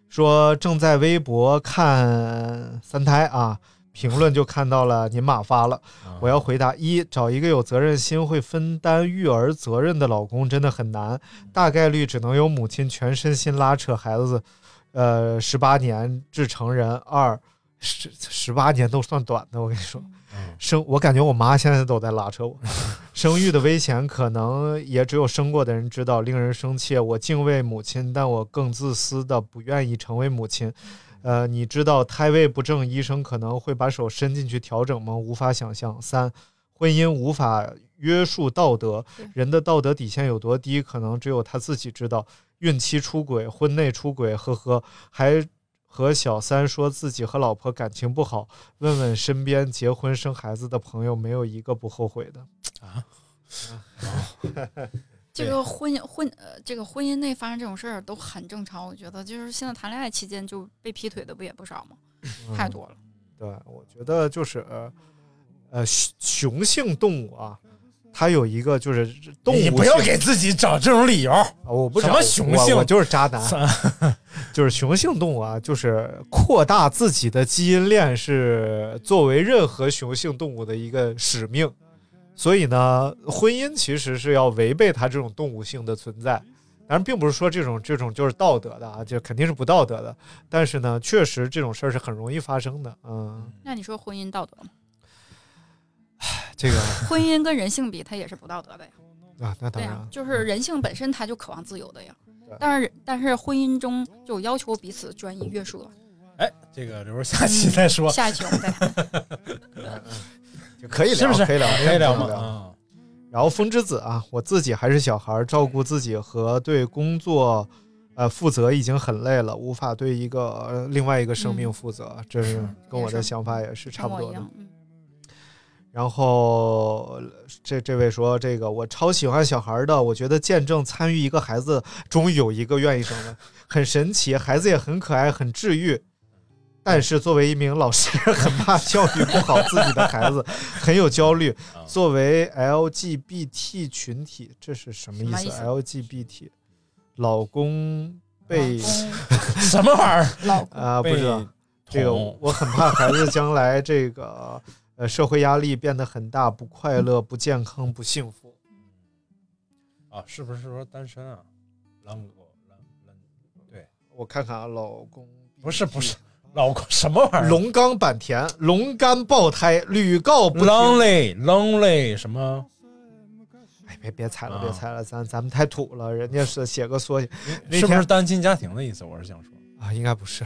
说正在微博看三胎啊，评论就看到了您马发了。啊我要回答一，找一个有责任心、会分担育儿责任的老公真的很难，大概率只能由母亲全身心拉扯孩子，呃，十八年至成人。二十十八年都算短的，我跟你说，嗯生我感觉我妈现在都在拉扯我。生育的危险可能也只有生过的人知道，令人生气。我敬畏母亲，但我更自私的不愿意成为母亲。呃，你知道胎位不正，医生可能会把手伸进去调整吗？无法想象。三，婚姻无法约束道德，人的道德底线有多低，可能只有他自己知道。孕期出轨、婚内出轨，呵呵，还和小三说自己和老婆感情不好，问问身边结婚生孩子的朋友，没有一个不后悔的啊。这个婚姻婚呃，这个婚姻内发生这种事儿都很正常，我觉得就是现在谈恋爱期间就被劈腿的不也不少吗？太多了。对，我觉得就是呃，呃雄性动物啊，它有一个就是动物，你不要给自己找这种理由。我不什么雄性，我就是渣男，就是雄性动物啊，就是扩大自己的基因链是作为任何雄性动物的一个使命。所以呢，婚姻其实是要违背它这种动物性的存在，当然并不是说这种这种就是道德的啊，就肯定是不道德的。但是呢，确实这种事儿是很容易发生的，嗯。那你说婚姻道德吗？这个婚姻跟人性比，它也是不道德的呀。啊，那当然，就是人性本身它就渴望自由的呀。但是但是婚姻中就要求彼此专一约束。哎，这个留着下期再说。下期我们再谈。可以聊，是不是可以聊？可以聊吗？然后风之子啊，我自己还是小孩，照顾自己和对工作，呃，负责已经很累了，无法对一个另外一个生命负责，这是跟我的想法也是差不多的。然后这这位说，这个我超喜欢小孩的，我觉得见证参与一个孩子，终于有一个愿意生了，很神奇，孩子也很可爱，很治愈。但是作为一名老师，很怕教育不好自己的孩子，很有焦虑。作为 LGBT 群体，这是什么意思？LGBT，老公被 什么玩意儿？啊，不知道。这个我很怕孩子将来这个呃社会压力变得很大，不快乐、不健康、不幸福。啊，是不是说单身啊？狼狗狼狼，对我看看啊，老公不是不是。老公什么玩意儿？龙岗坂田，龙肝爆胎，屡告不 lonely lonely 什么？哎，别别猜了，别猜了，咱咱们太土了。人家是写个缩写，是不是单亲家庭的意思？我是想说啊，应该不是。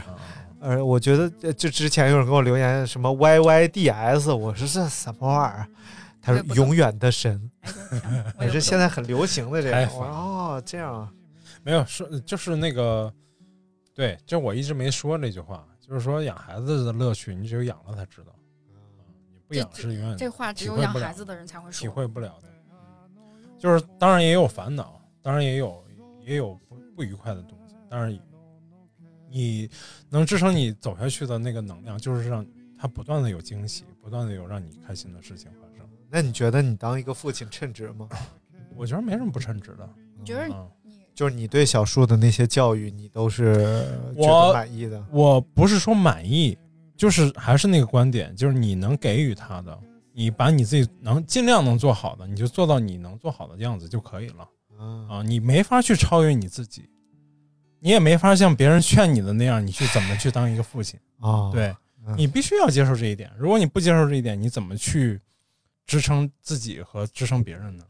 呃，我觉得就之前有人给我留言什么 yyds，我说这什么玩意儿？他说永远的神，也是现在很流行的这个。哦，这样，没有说就是那个，对，就我一直没说那句话。就是说养孩子的乐趣，你只有养了才知道。你不养是永远这话只有养孩子的人才会说，体会不了的。就是当然也有烦恼，当然也有也有不不愉快的东西，但是你能支撑你走下去的那个能量，就是让他不断的有惊喜，不断的有让你开心的事情发生。那你觉得你当一个父亲称职吗？我觉得没什么不称职的。你觉得？就是你对小树的那些教育，你都是觉得满意的。我不是说满意，就是还是那个观点，就是你能给予他的，你把你自己能尽量能做好的，你就做到你能做好的样子就可以了。啊，你没法去超越你自己，你也没法像别人劝你的那样，你去怎么去当一个父亲啊？对你必须要接受这一点。如果你不接受这一点，你怎么去支撑自己和支撑别人呢？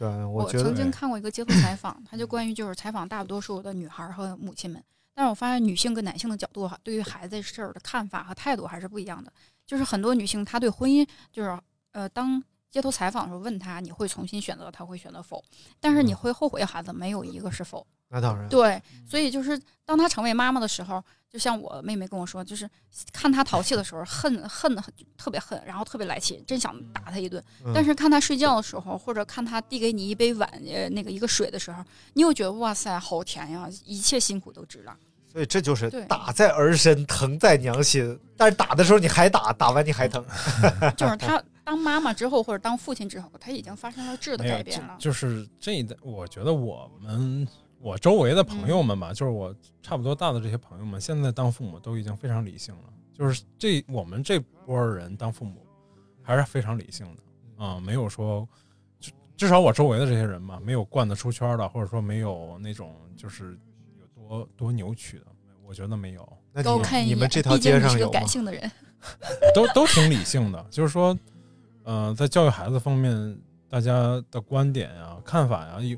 对，我曾经看过一个街头采访，他就关于就是采访大多数的女孩和母亲们，但是我发现女性跟男性的角度哈，对于孩子事儿的看法和态度还是不一样的。就是很多女性她对婚姻，就是呃，当街头采访的时候问他你会重新选择，他会选择否，但是你会后悔孩子，没有一个是否。那当然。对，所以就是当他成为妈妈的时候，就像我妹妹跟我说，就是看他淘气的时候，恨恨的很，特别恨，然后特别来气，真想打他一顿。但是看他睡觉的时候，或者看他递给你一杯碗，呃，那个一个水的时候，你又觉得哇塞，好甜呀，一切辛苦都值了。所以这就是打在儿身，疼在娘心。但是打的时候你还打，打完你还疼。就是他 当妈妈之后，或者当父亲之后，他已经发生了质的改变了。就是这一代，我觉得我们。我周围的朋友们吧，就是我差不多大的这些朋友们，现在当父母都已经非常理性了。就是这我们这波人当父母还是非常理性的啊，没有说，至少我周围的这些人嘛，没有惯得出圈的，或者说没有那种就是有多多扭曲的，我觉得没有。那你你们这条街上有感性的人，都都挺理性的。就是说，呃，在教育孩子方面，大家的观点呀、看法呀，有。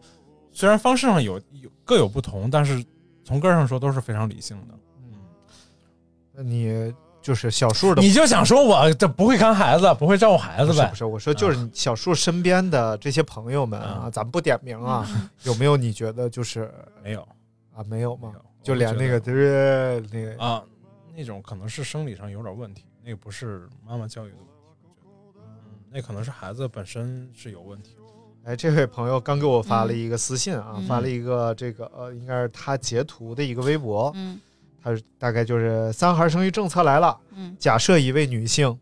虽然方式上有有各有不同，但是从根上说都是非常理性的。嗯，那你就是小树的，你就想说我这不会看孩子，不会照顾孩子呗？不是，我说就是小树身边的这些朋友们啊，咱们不点名啊，有没有你觉得就是没有啊？没有吗？就连那个就是那个啊，那种可能是生理上有点问题，那个不是妈妈教育的问题，我觉得，嗯，那可能是孩子本身是有问题。哎，这位朋友刚给我发了一个私信啊，嗯发了一个这个呃，应该是他截图的一个微博，嗯他大概就是三孩生育政策来了。嗯假设一位女性，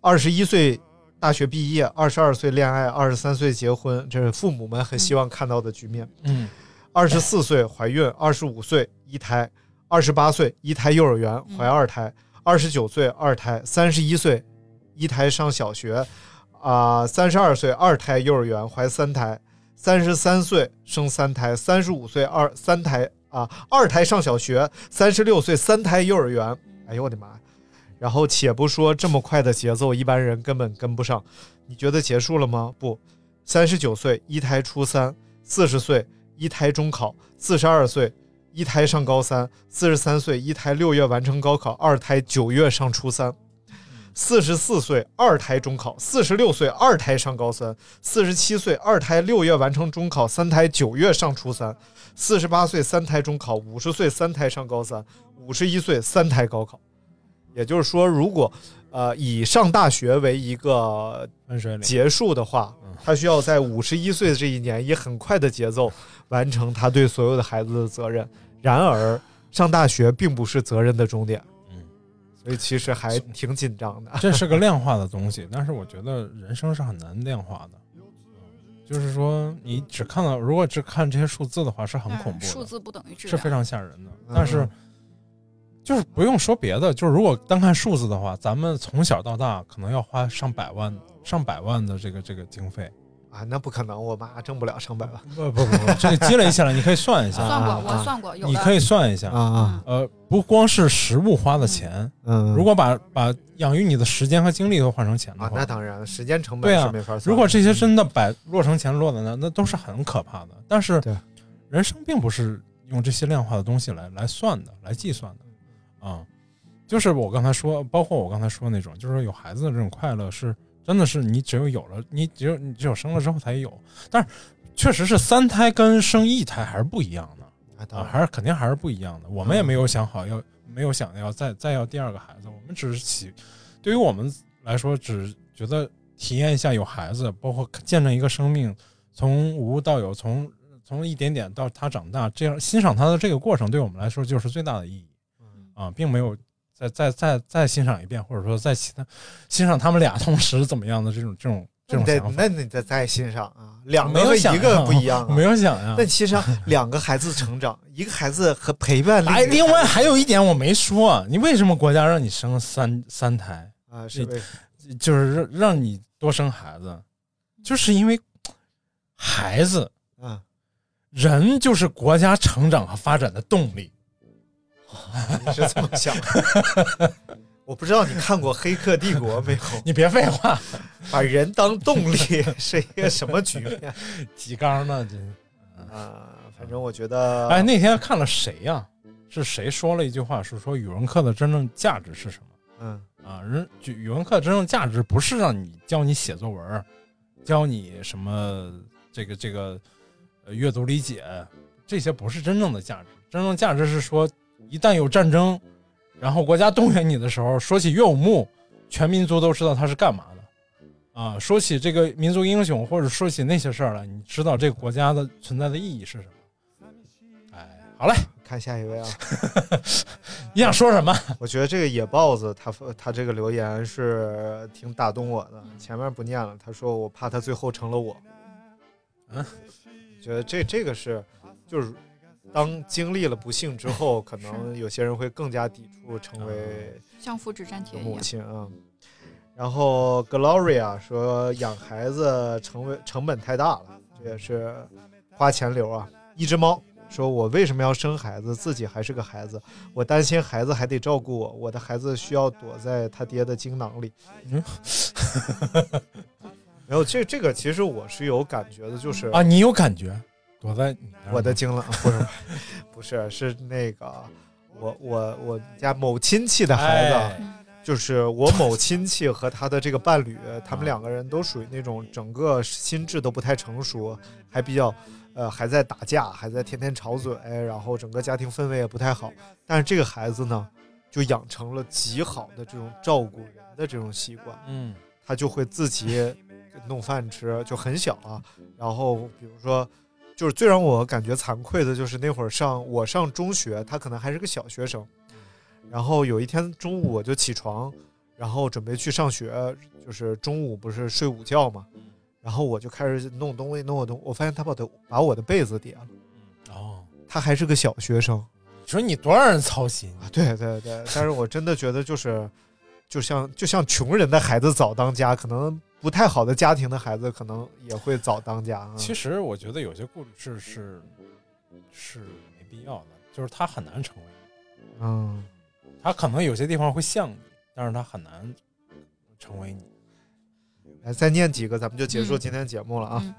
二十一岁大学毕业，二十二岁恋爱，二十三岁结婚，这是父母们很希望看到的局面。嗯二十四岁怀孕，二十五岁一胎，二十八岁一胎幼儿园怀二胎，二十九岁二胎，三十一岁一胎上小学，啊、三十二岁二胎幼儿园怀三胎，三十三岁生三胎，三十五岁二三胎啊、二胎上小学，三十六岁三胎幼儿园。哎呦我的妈！然后且不说这么快的节奏，一般人根本跟不上。你觉得结束了吗？不，三十九岁一胎初三，四十岁一胎中考，四十二岁一胎上高三，四十三岁一胎六月完成高考，二胎九月上初三。四十四岁二胎中考，四十六岁二胎上高三，四十七岁二胎六月完成中考，三胎九月上初三，四十八岁三胎中考，五十岁三胎上高三，五十一岁三胎高考。也就是说，如果呃以上大学为一个结束的话，他需要在五十一岁的这一年以很快的节奏完成他对所有的孩子的责任。然而，上大学并不是责任的终点，嗯，所以其实还挺紧张的。这是个量化的东西，但是我觉得人生是很难量化的。嗯就是说，你只看到，如果只看这些数字的话，是很恐怖的，数字不等于质量，是非常吓人的。嗯但是，就是不用说别的，就是如果单看数字的话，咱们从小到大可能要花上百万、上百万的这个这个经费。啊，那不可能，我妈挣不了上百万。不不不不，这个积累起来，你可以算一下，算过，啊我算过，有你可以算一下啊啊，呃，不光是食物花的钱，嗯，如果把把养育你的时间和精力都换成钱的啊，话，那当然，时间成对啊本是没法算。如果这些真的摆落成钱落在那，那都是很可怕的。但是，人生并不是用这些量化的东西来来算的，来计算的啊。就是我刚才说，包括我刚才说那种，就是有孩子的这种快乐是真的是你只有有了，你只有你只有生了之后才有。但是确实是三胎跟生一胎还是不一样的。啊，还是肯定还是不一样的。我们也没有想好要没有想要再再要第二个孩子，我们只是起，对于我们来说，只觉得体验一下有孩子，包括见证一个生命从无到有，从从一点点到他长大，这样欣赏他的这个过程，对我们来说就是最大的意义。啊，并没有再再再再欣赏一遍，或者说再其他欣赏他们俩同时怎么样的这种这种这种想法。那你得再欣赏啊，两没个和一个有想呀不一样啊。没有想呀那。其实 两个孩子成长，一个孩子和陪伴另哎，另外还有一点我没说，你为什么国家让你生三三胎？啊，是就是让让你多生孩子，就是因为孩子啊，人就是国家成长和发展的动力。你是这么想的？我不知道你看过《黑客帝国》没有？你别废话，把人当动力是一个什么局面提纲呢？这啊？反正我觉得，哎，那天看了谁呀、是谁说了一句话，是说语文课的真正价值是什么？嗯啊，人就语文课真正价值不是让你教你写作文，教你什么这个这个呃阅读理解，这些不是真正的价值。真正价值是说，一旦有战争，然后国家动员你的时候，说起岳武穆，全民族都知道他是干嘛的。啊，说起这个民族英雄，或者说起那些事儿来，你知道这个国家的存在的意义是什么？哎，好嘞，看下一位啊。你想说什么？我觉得这个野豹子他他这个留言是挺打动我的，前面不念了。他说我怕他最后成了我。嗯，觉得这这个是就是当经历了不幸之后，可能有些人会更加抵触成为像复制粘贴一母。亲啊。然后 Gloria 说养孩子成为成本太大了，这也是花钱流啊。一只猫说：“我为什么要生孩子？自己还是个孩子，我担心孩子还得照顾我，我的孩子需要躲在他爹的精囊里。”嗯，没有这这个其实我是有感觉的，就是啊，你有感觉？躲在你我的吗精囊不是不是是那个我我我家某亲戚的孩子。哎就是我某亲戚和他的这个伴侣，他们两个人都属于那种整个心智都不太成熟，还比较，呃，还在打架，还在天天吵嘴，然后整个家庭氛围也不太好。但是这个孩子呢，就养成了极好的这种照顾人的这种习惯。嗯，他就会自己弄饭吃，就很小啊。然后比如说，就是最让我感觉惭愧的就是那会儿上我上中学，他可能还是个小学生。然后有一天中午我就起床，然后准备去上学，就是中午不是睡午觉嘛。然后我就开始弄东西，弄我东，我发现他把的把我的被子叠了。哦，他还是个小学生，你说你多让人操心啊！对对对，但是我真的觉得就是，就像就像穷人的孩子早当家，可能不太好的家庭的孩子可能也会早当家啊。其实我觉得有些故事是是没必要的，就是他很难成为你，嗯，他可能有些地方会像你，但是他很难成为你。来再念几个，咱们就结束今天节目了啊。嗯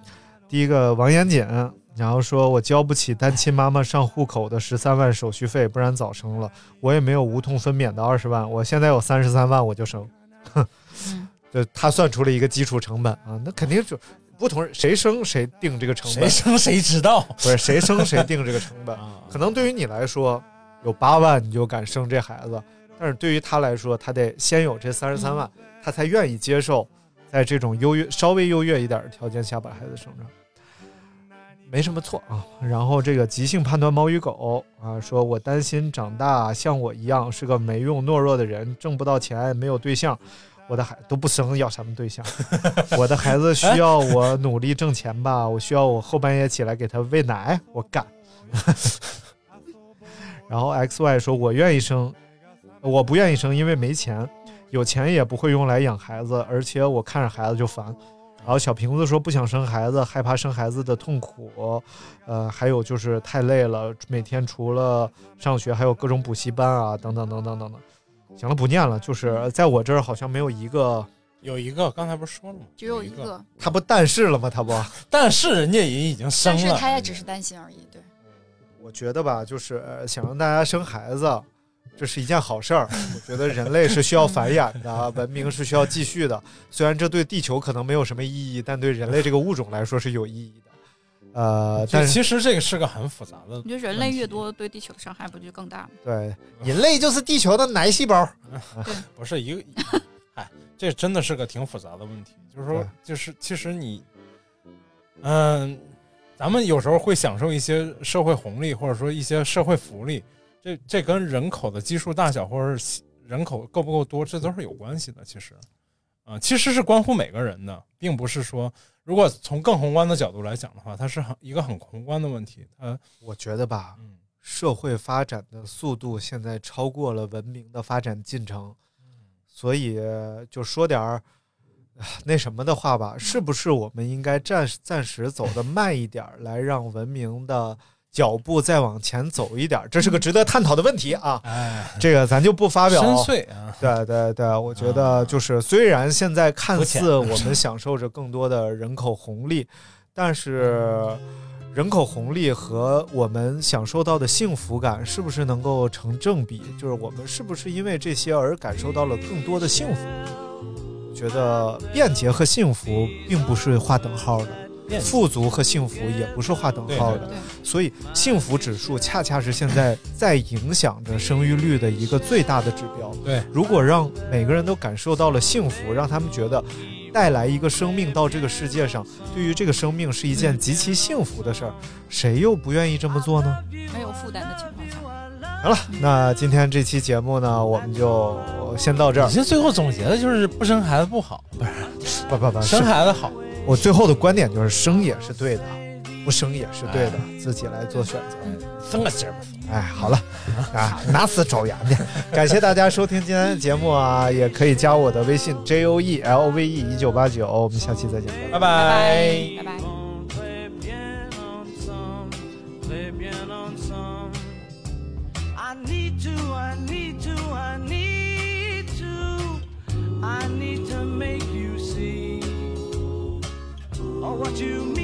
第一个王延锦，然后说我交不起单亲妈妈上户口的十三万手续费，不然早生了。我也没有无痛分娩的二十万，我现在有三十三万我就生。哼，嗯就他算出了一个基础成本啊，那肯定就不同人谁生谁定这个成本，谁生谁知道，不是谁生谁定这个成本。可能对于你来说，有八万你就敢生这孩子，但是对于他来说，他得先有这三十三万，他才愿意接受在这种优越稍微优越一点的条件下把孩子生出来。没什么错啊。然后这个即兴判断猫与狗啊，说我担心长大像我一样是个没用懦弱的人，挣不到钱，没有对象，我的孩都不生，要什么对象？我的孩子需要我努力挣钱吧？我需要我后半夜起来给他喂奶，我干。然后 X Y 说，我愿意生，我不愿意生，因为没钱，有钱也不会用来养孩子，而且我看着孩子就烦。然后小瓶子说不想生孩子，害怕生孩子的痛苦，呃，还有就是太累了，每天除了上学还有各种补习班啊，等等等等等等。行了，不念了，就是在我这儿好像没有一个，有一个刚才不是说了吗？只有一个，他不但是了吗？他不，但是人家也已经生了但是。他也只是担心而已。对，我觉得吧，就是呃想让大家生孩子，这是一件好事儿。我觉得人类是需要繁衍的，文明是需要继续的。虽然这对地球可能没有什么意义，但对人类这个物种来说是有意义的。呃，就但其实这个是个很复杂的。你觉得人类越多，对地球的伤害不就更大吗？对，人类就是地球的癌细胞。不是一个，哎，这真的是个挺复杂的问题。就是说，就是其实你，嗯、咱们有时候会享受一些社会红利，或者说一些社会福利，这这跟人口的基数大小，或者是人口够不够多，这都是有关系的。其实，啊、其实是关乎每个人的，并不是说，如果从更宏观的角度来讲的话，它是很一个很宏观的问题。呃，我觉得吧，嗯社会发展的速度现在超过了文明的发展进程，所以就说点儿啊那什么的话吧，是不是我们应该暂暂时走的慢一点儿，来让文明的脚步再往前走一点儿？这是个值得探讨的问题啊。哎，这个咱就不发表深邃啊，对对对，我觉得就是虽然现在看似我们享受着更多的人口红利，但是人口红利和我们享受到的幸福感是不是能够成正比？就是我们是不是因为这些而感受到了更多的幸福？我觉得便捷和幸福并不是划等号的。富足和幸福也不是划等号的，所以幸福指数恰恰是现在在影响着生育率的一个最大的指标。对，如果让每个人都感受到了幸福，让他们觉得带来一个生命到这个世界上，对于这个生命是一件极其幸福的事儿，谁又不愿意这么做呢？没有负担的情况下，好了，那今天这期节目呢，我们就先到这儿你。这最后总结的就是不生孩子不好，不是不不不，生孩子好。我最后的观点就是生也是对的，不生也是对的，自己来做选择。生个劲儿不行。哎，好了，啊，拿死找牙去。感谢大家收听今天的节目啊，也可以加我的微信 J O E L O V E 一九八九，我们下期再见，拜拜。拜拜。I need to, I need to, I need to, I need to make oh, what you